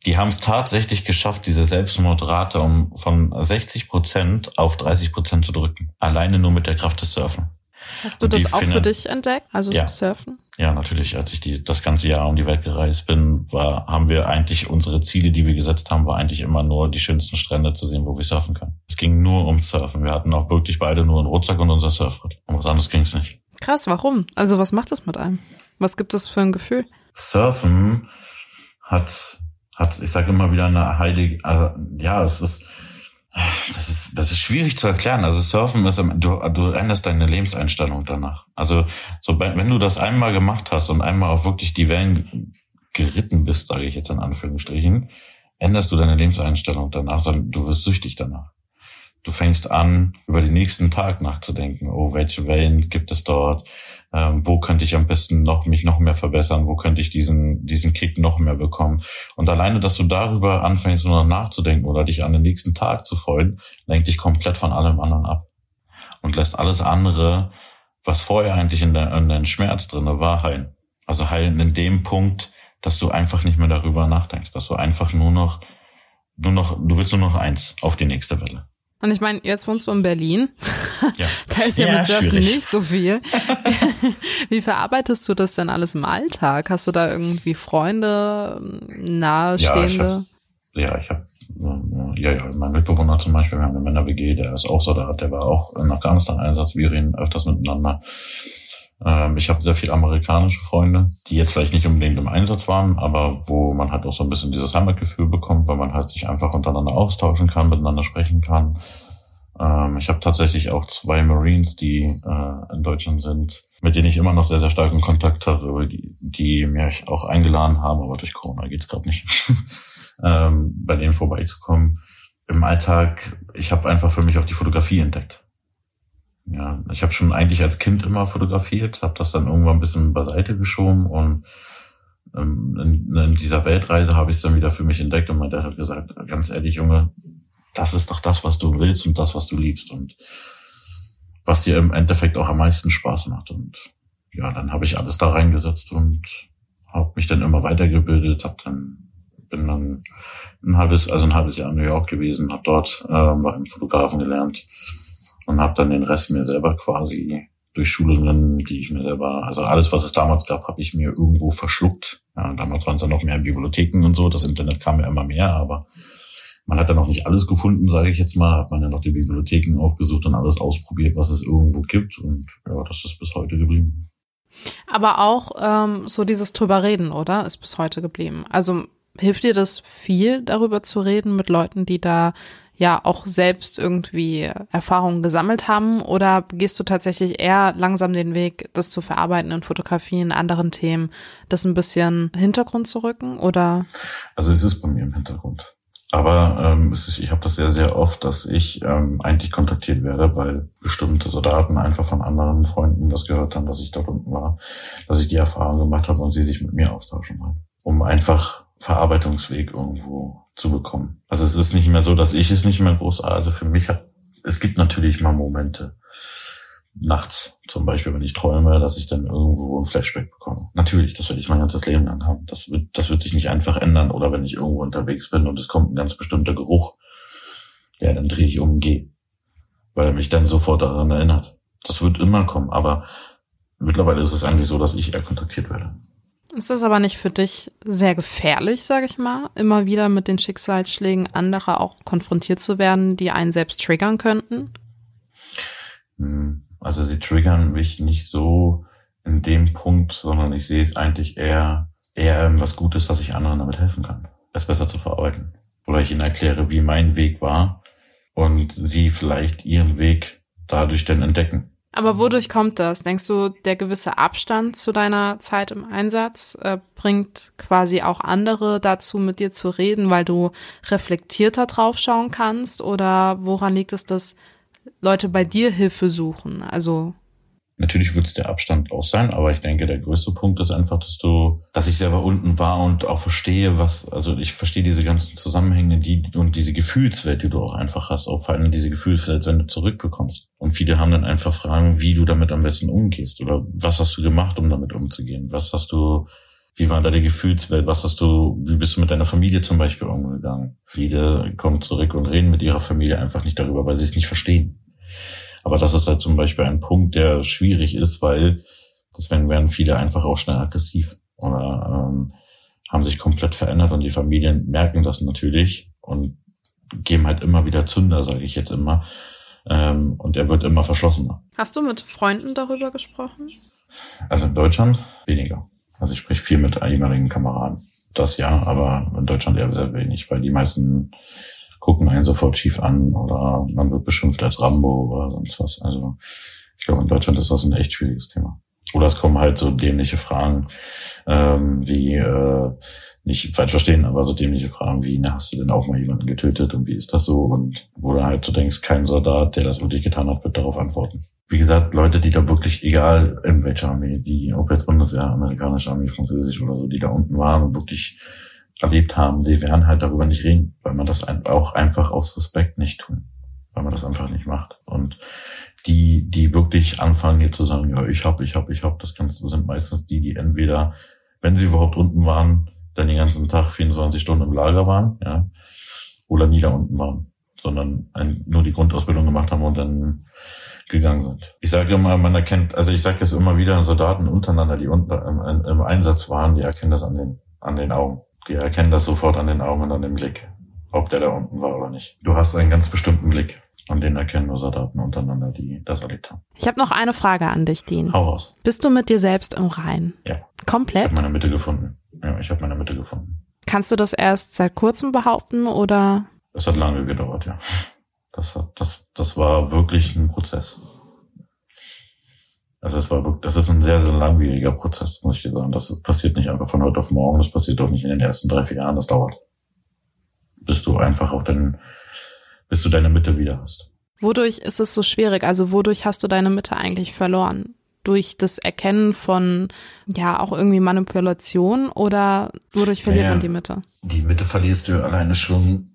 Die haben es tatsächlich geschafft, diese Selbstmordrate um von 60 Prozent auf 30 Prozent zu drücken. Alleine nur mit der Kraft des Surfen. Hast du das auch für dich entdeckt? Also ja. Surfen? Ja, natürlich. Als ich die, das ganze Jahr um die Welt gereist bin, war, haben wir eigentlich unsere Ziele, die wir gesetzt haben, war eigentlich immer nur die schönsten Strände zu sehen, wo wir surfen können. Es ging nur um Surfen. Wir hatten auch wirklich beide nur einen Rucksack und unser Surfbrett. Um was anderes ging es nicht. Krass, warum? Also was macht das mit einem? Was gibt es für ein Gefühl? Surfen hat, hat, ich sage immer wieder eine heilige, also ja, es ist, das ist, das ist schwierig zu erklären. Also Surfen ist, du, du änderst deine Lebenseinstellung danach. Also so, wenn du das einmal gemacht hast und einmal auf wirklich die Wellen geritten bist, sage ich jetzt in Anführungsstrichen, änderst du deine Lebenseinstellung danach, sondern du wirst süchtig danach. Du fängst an, über den nächsten Tag nachzudenken. Oh, welche Wellen gibt es dort? Ähm, wo könnte ich am besten noch mich noch mehr verbessern? Wo könnte ich diesen diesen Kick noch mehr bekommen? Und alleine, dass du darüber anfängst, nur noch nachzudenken oder dich an den nächsten Tag zu freuen, lenkt dich komplett von allem anderen ab und lässt alles andere, was vorher eigentlich in, der, in deinem Schmerz drinne war, heilen. Also heilen in dem Punkt, dass du einfach nicht mehr darüber nachdenkst, dass du einfach nur noch nur noch, du willst nur noch eins auf die nächste Welle. Und ich meine, jetzt wohnst du in Berlin. Ja. da ist ja, ja mit Surfen schwierig. nicht so viel. Wie verarbeitest du das denn alles im Alltag? Hast du da irgendwie Freunde, nahestehende? Ja, ich habe ja, hab, ja, ja, mein Mitbewohner zum Beispiel, wir haben eine Männer-WG, der ist auch Soldat, der war auch in Afghanistan-Einsatz, wir reden öfters miteinander. Ähm, ich habe sehr viele amerikanische Freunde, die jetzt vielleicht nicht unbedingt im Einsatz waren, aber wo man halt auch so ein bisschen dieses Heimatgefühl bekommt, weil man halt sich einfach untereinander austauschen kann, miteinander sprechen kann. Ähm, ich habe tatsächlich auch zwei Marines, die äh, in Deutschland sind, mit denen ich immer noch sehr, sehr starken Kontakt habe, die, die mich auch eingeladen haben, aber durch Corona geht's gerade nicht, ähm, bei denen vorbeizukommen. Im Alltag, ich habe einfach für mich auch die Fotografie entdeckt. Ja, ich habe schon eigentlich als Kind immer fotografiert, habe das dann irgendwann ein bisschen beiseite geschoben und ähm, in, in dieser Weltreise habe ich es dann wieder für mich entdeckt und mein Dad hat gesagt, ganz ehrlich, Junge, das ist doch das, was du willst und das, was du liebst und was dir im Endeffekt auch am meisten Spaß macht. Und ja, dann habe ich alles da reingesetzt und habe mich dann immer weitergebildet, hab dann bin dann ein halbes, also ein halbes Jahr in New York gewesen, habe dort äh, beim Fotografen gelernt und habe dann den Rest mir selber quasi durch Schulungen, die ich mir selber, also alles, was es damals gab, habe ich mir irgendwo verschluckt. Ja, damals waren es ja noch mehr Bibliotheken und so, das Internet kam ja immer mehr, aber man hat ja noch nicht alles gefunden, sage ich jetzt mal, hat man ja noch die Bibliotheken aufgesucht und alles ausprobiert, was es irgendwo gibt und ja, das ist bis heute geblieben. Aber auch ähm, so dieses drüber reden, oder? Ist bis heute geblieben. Also hilft dir das viel, darüber zu reden mit Leuten, die da ja auch selbst irgendwie Erfahrungen gesammelt haben? Oder gehst du tatsächlich eher langsam den Weg, das zu verarbeiten in Fotografien, anderen Themen, das ein bisschen Hintergrund zu rücken? Oder? Also es ist bei mir im Hintergrund. Aber ähm, es ist, ich habe das sehr, sehr oft, dass ich ähm, eigentlich kontaktiert werde, weil bestimmte Soldaten einfach von anderen Freunden das gehört haben, dass ich dort unten war, dass ich die Erfahrung gemacht habe und sie sich mit mir austauschen wollen. Um einfach Verarbeitungsweg irgendwo zu bekommen. Also es ist nicht mehr so, dass ich es nicht mehr groß, also für mich hat, es gibt natürlich mal Momente, nachts zum Beispiel, wenn ich träume, dass ich dann irgendwo ein Flashback bekomme. Natürlich, das werde ich mein ganzes Leben lang haben. Das wird, das wird sich nicht einfach ändern. Oder wenn ich irgendwo unterwegs bin und es kommt ein ganz bestimmter Geruch, ja, dann drehe ich um und gehe. Weil er mich dann sofort daran erinnert. Das wird immer kommen, aber mittlerweile ist es eigentlich so, dass ich eher kontaktiert werde. Ist das aber nicht für dich sehr gefährlich, sage ich mal, immer wieder mit den Schicksalsschlägen anderer auch konfrontiert zu werden, die einen selbst triggern könnten? Hm also sie triggern mich nicht so in dem Punkt, sondern ich sehe es eigentlich eher, eher was Gutes, dass ich anderen damit helfen kann, es besser zu verarbeiten. Oder ich ihnen erkläre, wie mein Weg war und sie vielleicht ihren Weg dadurch dann entdecken. Aber wodurch kommt das? Denkst du, der gewisse Abstand zu deiner Zeit im Einsatz äh, bringt quasi auch andere dazu, mit dir zu reden, weil du reflektierter draufschauen kannst? Oder woran liegt es, dass Leute bei dir Hilfe suchen? Also Natürlich wird es der Abstand auch sein, aber ich denke, der größte Punkt ist einfach, dass du, dass ich selber unten war und auch verstehe, was, also ich verstehe diese ganzen Zusammenhänge, die und diese Gefühlswelt, die du auch einfach hast, auch vor allem diese Gefühlswelt, wenn du zurückbekommst. Und viele haben dann einfach Fragen, wie du damit am besten umgehst oder was hast du gemacht, um damit umzugehen? Was hast du, wie war da die Gefühlswelt? Was hast du, wie bist du mit deiner Familie zum Beispiel umgegangen? Viele kommen zurück und reden mit ihrer Familie einfach nicht darüber, weil sie es nicht verstehen. Aber das ist halt zum Beispiel ein Punkt, der schwierig ist, weil deswegen werden viele einfach auch schnell aggressiv oder ähm, haben sich komplett verändert und die Familien merken das natürlich und geben halt immer wieder Zünder, sage ich jetzt immer. Ähm, und er wird immer verschlossener. Hast du mit Freunden darüber gesprochen? Also in Deutschland weniger. Also ich spreche viel mit ehemaligen Kameraden. Das ja, aber in Deutschland eher sehr wenig, weil die meisten gucken einen sofort schief an oder man wird beschimpft als Rambo oder sonst was. Also ich glaube, in Deutschland ist das ein echt schwieriges Thema. Oder es kommen halt so dämliche Fragen, ähm, wie, äh, nicht falsch verstehen, aber so dämliche Fragen wie, na, hast du denn auch mal jemanden getötet und wie ist das so? Und wo du halt so denkst, kein Soldat, der das wirklich getan hat, wird darauf antworten. Wie gesagt, Leute, die da wirklich, egal in welcher Armee, die, ob jetzt Bundeswehr, amerikanische Armee, französisch oder so, die da unten waren und wirklich erlebt haben, die werden halt darüber nicht reden, weil man das auch einfach aus Respekt nicht tun, weil man das einfach nicht macht. Und die, die wirklich anfangen hier zu sagen, ja, ich hab, ich hab, ich hab, das du, sind meistens die, die entweder, wenn sie überhaupt unten waren, dann den ganzen Tag 24 Stunden im Lager waren, ja, oder nie da unten waren, sondern ein, nur die Grundausbildung gemacht haben und dann gegangen sind. Ich sage immer, man erkennt, also ich sage es immer wieder, Soldaten untereinander, die unten im, im Einsatz waren, die erkennen das an den, an den Augen die erkennen das sofort an den Augen und an dem Blick. ob der da unten war oder nicht. Du hast einen ganz bestimmten Blick. Und den erkennen User-Daten untereinander, die das erlebt haben. Ich habe noch eine Frage an dich, Dean. Hau raus. Bist du mit dir selbst im Rein? Ja. Ich Komplett? habe meine Mitte gefunden. Ja, ich habe meine Mitte gefunden. Kannst du das erst seit kurzem behaupten oder? Es hat lange gedauert, ja. Das hat, das, das war wirklich ein Prozess. Also es war wirklich, das ist ein sehr, sehr langwieriger Prozess, muss ich dir sagen. Das passiert nicht einfach von heute auf morgen. Das passiert doch nicht in den ersten drei, vier Jahren. Das dauert. Bis du einfach auch deinen, bis du deine Mitte wieder hast. Wodurch ist es so schwierig? Also wodurch hast du deine Mitte eigentlich verloren? Durch das Erkennen von, ja, auch irgendwie Manipulation oder wodurch verliert Naja. man die Mitte? Die Mitte verlierst du alleine schon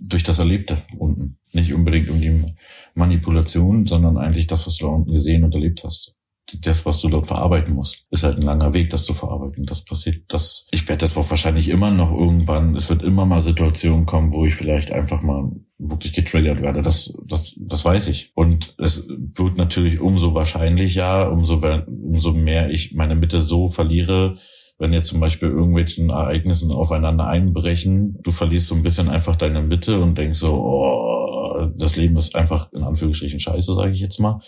durch das Erlebte unten. Nicht unbedingt um die Manipulation, sondern eigentlich das, was du da unten gesehen und erlebt hast. Das, was du dort verarbeiten musst, ist halt ein langer Weg, das zu verarbeiten. Das passiert, das, ich werde das auch wahrscheinlich immer noch irgendwann, es wird immer mal Situationen kommen, wo ich vielleicht einfach mal wirklich getriggert werde. Das, das, das weiß ich. Und es wird natürlich umso wahrscheinlicher, umso, umso mehr ich meine Mitte so verliere, wenn jetzt zum Beispiel irgendwelchen Ereignissen aufeinander einbrechen, du verlierst so ein bisschen einfach deine Mitte und denkst so, oh, das Leben ist einfach in Anführungsstrichen scheiße, sage ich jetzt mal,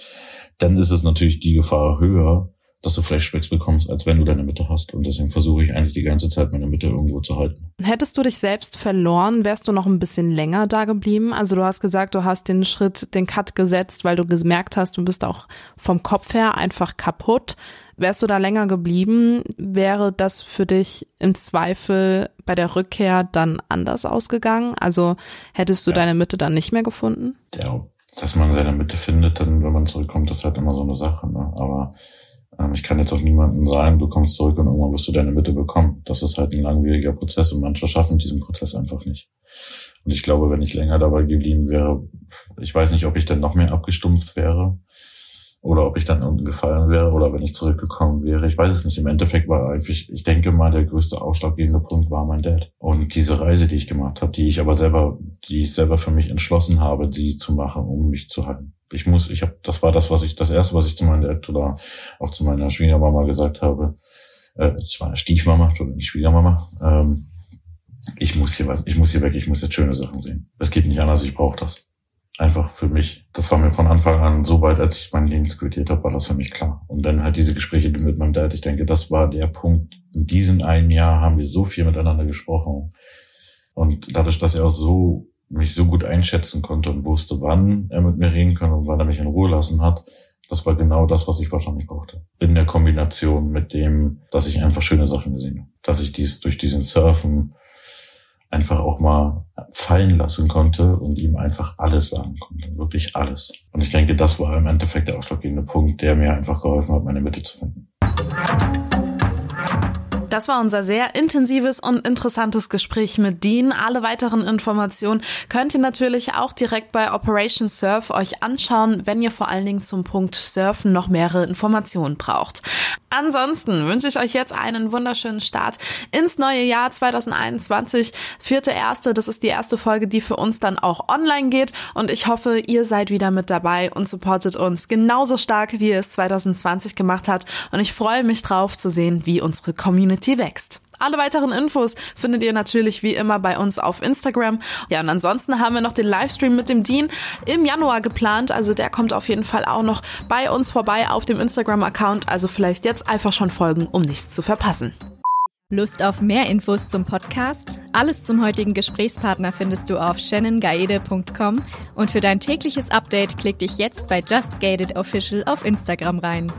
dann ist es natürlich die Gefahr höher, dass du Flashbacks bekommst, als wenn du deine Mitte hast. Und deswegen versuche ich eigentlich die ganze Zeit meine Mitte irgendwo zu halten. Hättest du dich selbst verloren, wärst du noch ein bisschen länger da geblieben? Also du hast gesagt, du hast den Schritt, den Cut gesetzt, weil du gemerkt hast, du bist auch vom Kopf her einfach kaputt. Wärst du da länger geblieben, wäre das für dich im Zweifel bei der Rückkehr dann anders ausgegangen? Also hättest du Ja. deine Mitte dann nicht mehr gefunden? Ja, dass man seine Mitte findet, dann, wenn man zurückkommt, ist halt immer so eine Sache. Ne? Aber ähm, ich kann jetzt auch niemandem sagen, du kommst zurück und irgendwann wirst du deine Mitte bekommen. Das ist halt ein langwieriger Prozess und manche schaffen diesen Prozess einfach nicht. Und ich glaube, wenn ich länger dabei geblieben wäre, ich weiß nicht, ob ich dann noch mehr abgestumpft wäre oder ob ich dann unten gefallen wäre oder wenn ich zurückgekommen wäre. Ich weiß es nicht. Im Endeffekt war einfach, ich denke mal, der größte ausschlaggebende Punkt war mein Dad. Und diese Reise, die ich gemacht habe, die ich aber selber, die ich selber für mich entschlossen habe, die zu machen, um mich zu halten. Ich muss, ich habe, das war das, was ich, das erste, was ich zu meinem Dad oder auch zu meiner Schwiegermama gesagt habe, äh, zu meiner Stiefmama, Entschuldigung, nicht Schwiegermama, ähm, ich muss hier was, ich muss hier weg, ich muss jetzt schöne Sachen sehen. Es geht nicht anders, ich brauche das einfach für mich. Das war mir von Anfang an so weit, als ich meinen Dienst quittiert habe, war das für mich klar. Und dann halt diese Gespräche mit meinem Dad. Ich denke, das war der Punkt. In diesem einen Jahr haben wir so viel miteinander gesprochen. Und dadurch, dass er auch so mich so gut einschätzen konnte und wusste, wann er mit mir reden kann und wann er mich in Ruhe lassen hat, das war genau das, was ich wahrscheinlich brauchte. In der Kombination mit dem, dass ich einfach schöne Sachen gesehen habe. Dass ich dies durch diesen Surfen einfach auch mal fallen lassen konnte und ihm einfach alles sagen konnte. Wirklich alles. Und ich denke, das war im Endeffekt der ausschlaggebende Punkt, der mir einfach geholfen hat, meine Mitte zu finden. Das war unser sehr intensives und interessantes Gespräch mit Dean. Alle weiteren Informationen könnt ihr natürlich auch direkt bei Operation Surf euch anschauen, wenn ihr vor allen Dingen zum Punkt Surfen noch mehrere Informationen braucht. Ansonsten wünsche ich euch jetzt einen wunderschönen Start ins neue Jahr 2021. Vierte erste, das ist die erste Folge, die für uns dann auch online geht. Und ich hoffe, ihr seid wieder mit dabei und supportet uns genauso stark, wie ihr es 2020 gemacht habt. Und ich freue mich drauf zu sehen, wie unsere Community wächst. Alle weiteren Infos findet ihr natürlich wie immer bei uns auf Instagram. Ja, und ansonsten haben wir noch den Livestream mit dem Dean im Januar geplant. Also der kommt auf jeden Fall auch noch bei uns vorbei auf dem Instagram-Account. Also vielleicht jetzt einfach schon folgen, um nichts zu verpassen. Lust auf mehr Infos zum Podcast? Alles zum heutigen Gesprächspartner findest du auf shannongaede.com und für dein tägliches Update klick dich jetzt bei Just Gated Official auf Instagram rein.